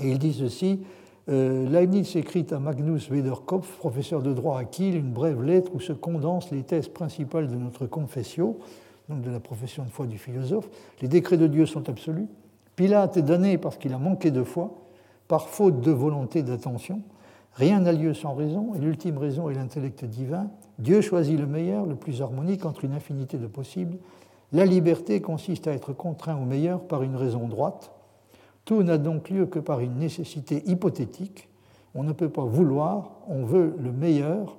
Et il dit ceci Leibniz écrit à Magnus Wederkopf, professeur de droit à Kiel, une brève lettre où se condensent les thèses principales de notre confession, donc de la profession de foi du philosophe. Les décrets de Dieu sont absolus. Pilate est damné parce qu'il a manqué de foi, par faute de volonté d'attention. Rien n'a lieu sans raison, et l'ultime raison est l'intellect divin. Dieu choisit le meilleur, le plus harmonique entre une infinité de possibles. La liberté consiste à être contraint au meilleur par une raison droite. Tout n'a donc lieu que par une nécessité hypothétique. On ne peut pas vouloir, on veut le meilleur.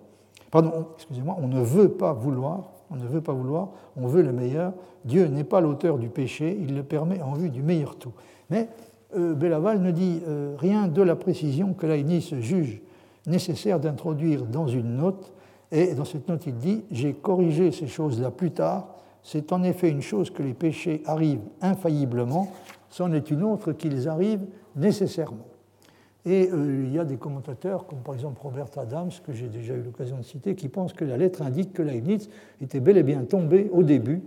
Pardon, excusez-moi, on ne veut pas vouloir, on ne veut pas vouloir, on veut le meilleur. Dieu n'est pas l'auteur du péché, il le permet en vue du meilleur tout. Mais euh, Bellaval ne dit euh, rien de la précision que Leibniz juge nécessaire d'introduire dans une note. Et dans cette note, il dit J'ai corrigé ces choses-là plus tard. C'est en effet une chose que les péchés arrivent infailliblement, c'en est une autre qu'ils arrivent nécessairement. Et euh, il y a des commentateurs, comme par exemple Robert Adams, que j'ai déjà eu l'occasion de citer, qui pensent que la lettre indique que Leibniz était bel et bien tombé au début,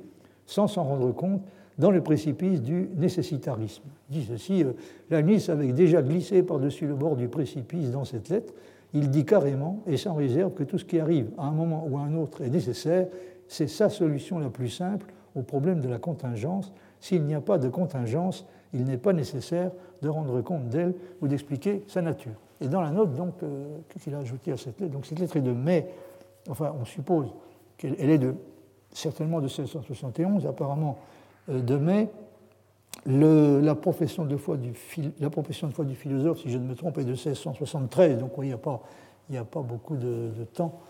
sans s'en rendre compte, dans le précipice du nécessitarisme. Il dit ceci, euh, Leibniz avait déjà glissé par-dessus le bord du précipice dans cette lettre. Il dit carrément et sans réserve que tout ce qui arrive à un moment ou à un autre est nécessaire. C'est sa solution la plus simple au problème de la contingence. S'il n'y a pas de contingence, il n'est pas nécessaire de rendre compte d'elle ou d'expliquer sa nature. Et dans la note donc, euh, qu'il a ajouté à cette lettre, donc cette lettre est de mai, enfin on suppose qu'elle est de, certainement de 1671, apparemment euh, de mai, la, profession de foi du, philosophe, si je ne me trompe, est de 1673, donc il n'y a, pas, beaucoup de, temps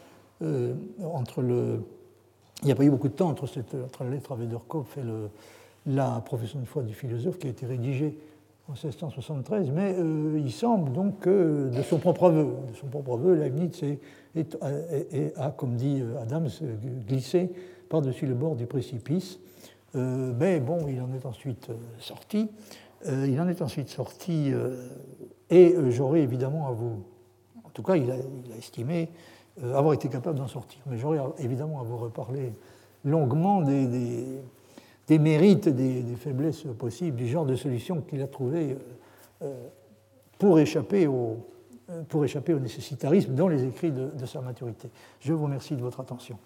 euh, entre le. Il n'y a pas eu beaucoup de temps entre, cette, la lettre à Wederkopf et le, la profession de foi du philosophe qui a été rédigée en 1673, mais euh, il semble donc que de son propre aveu, de son propre aveu, Leibniz a, comme dit Adams, glissé par-dessus le bord du précipice. Euh, mais bon, il en est ensuite euh, sorti. il en est ensuite sorti, et j'aurais évidemment à vous, en tout cas, il a, estimé avoir été capable d'en sortir, mais j'aurais évidemment à vous reparler longuement des mérites, des, des, faiblesses possibles, du genre de solution qu'il a trouvé euh, euh, pour, échapper au, euh, pour échapper au nécessitarisme dans les écrits de, de sa maturité. Je vous remercie de votre attention.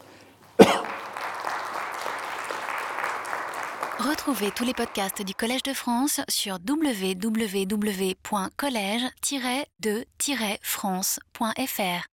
Retrouvez tous les podcasts du Collège de France sur www.collège-de-france.fr.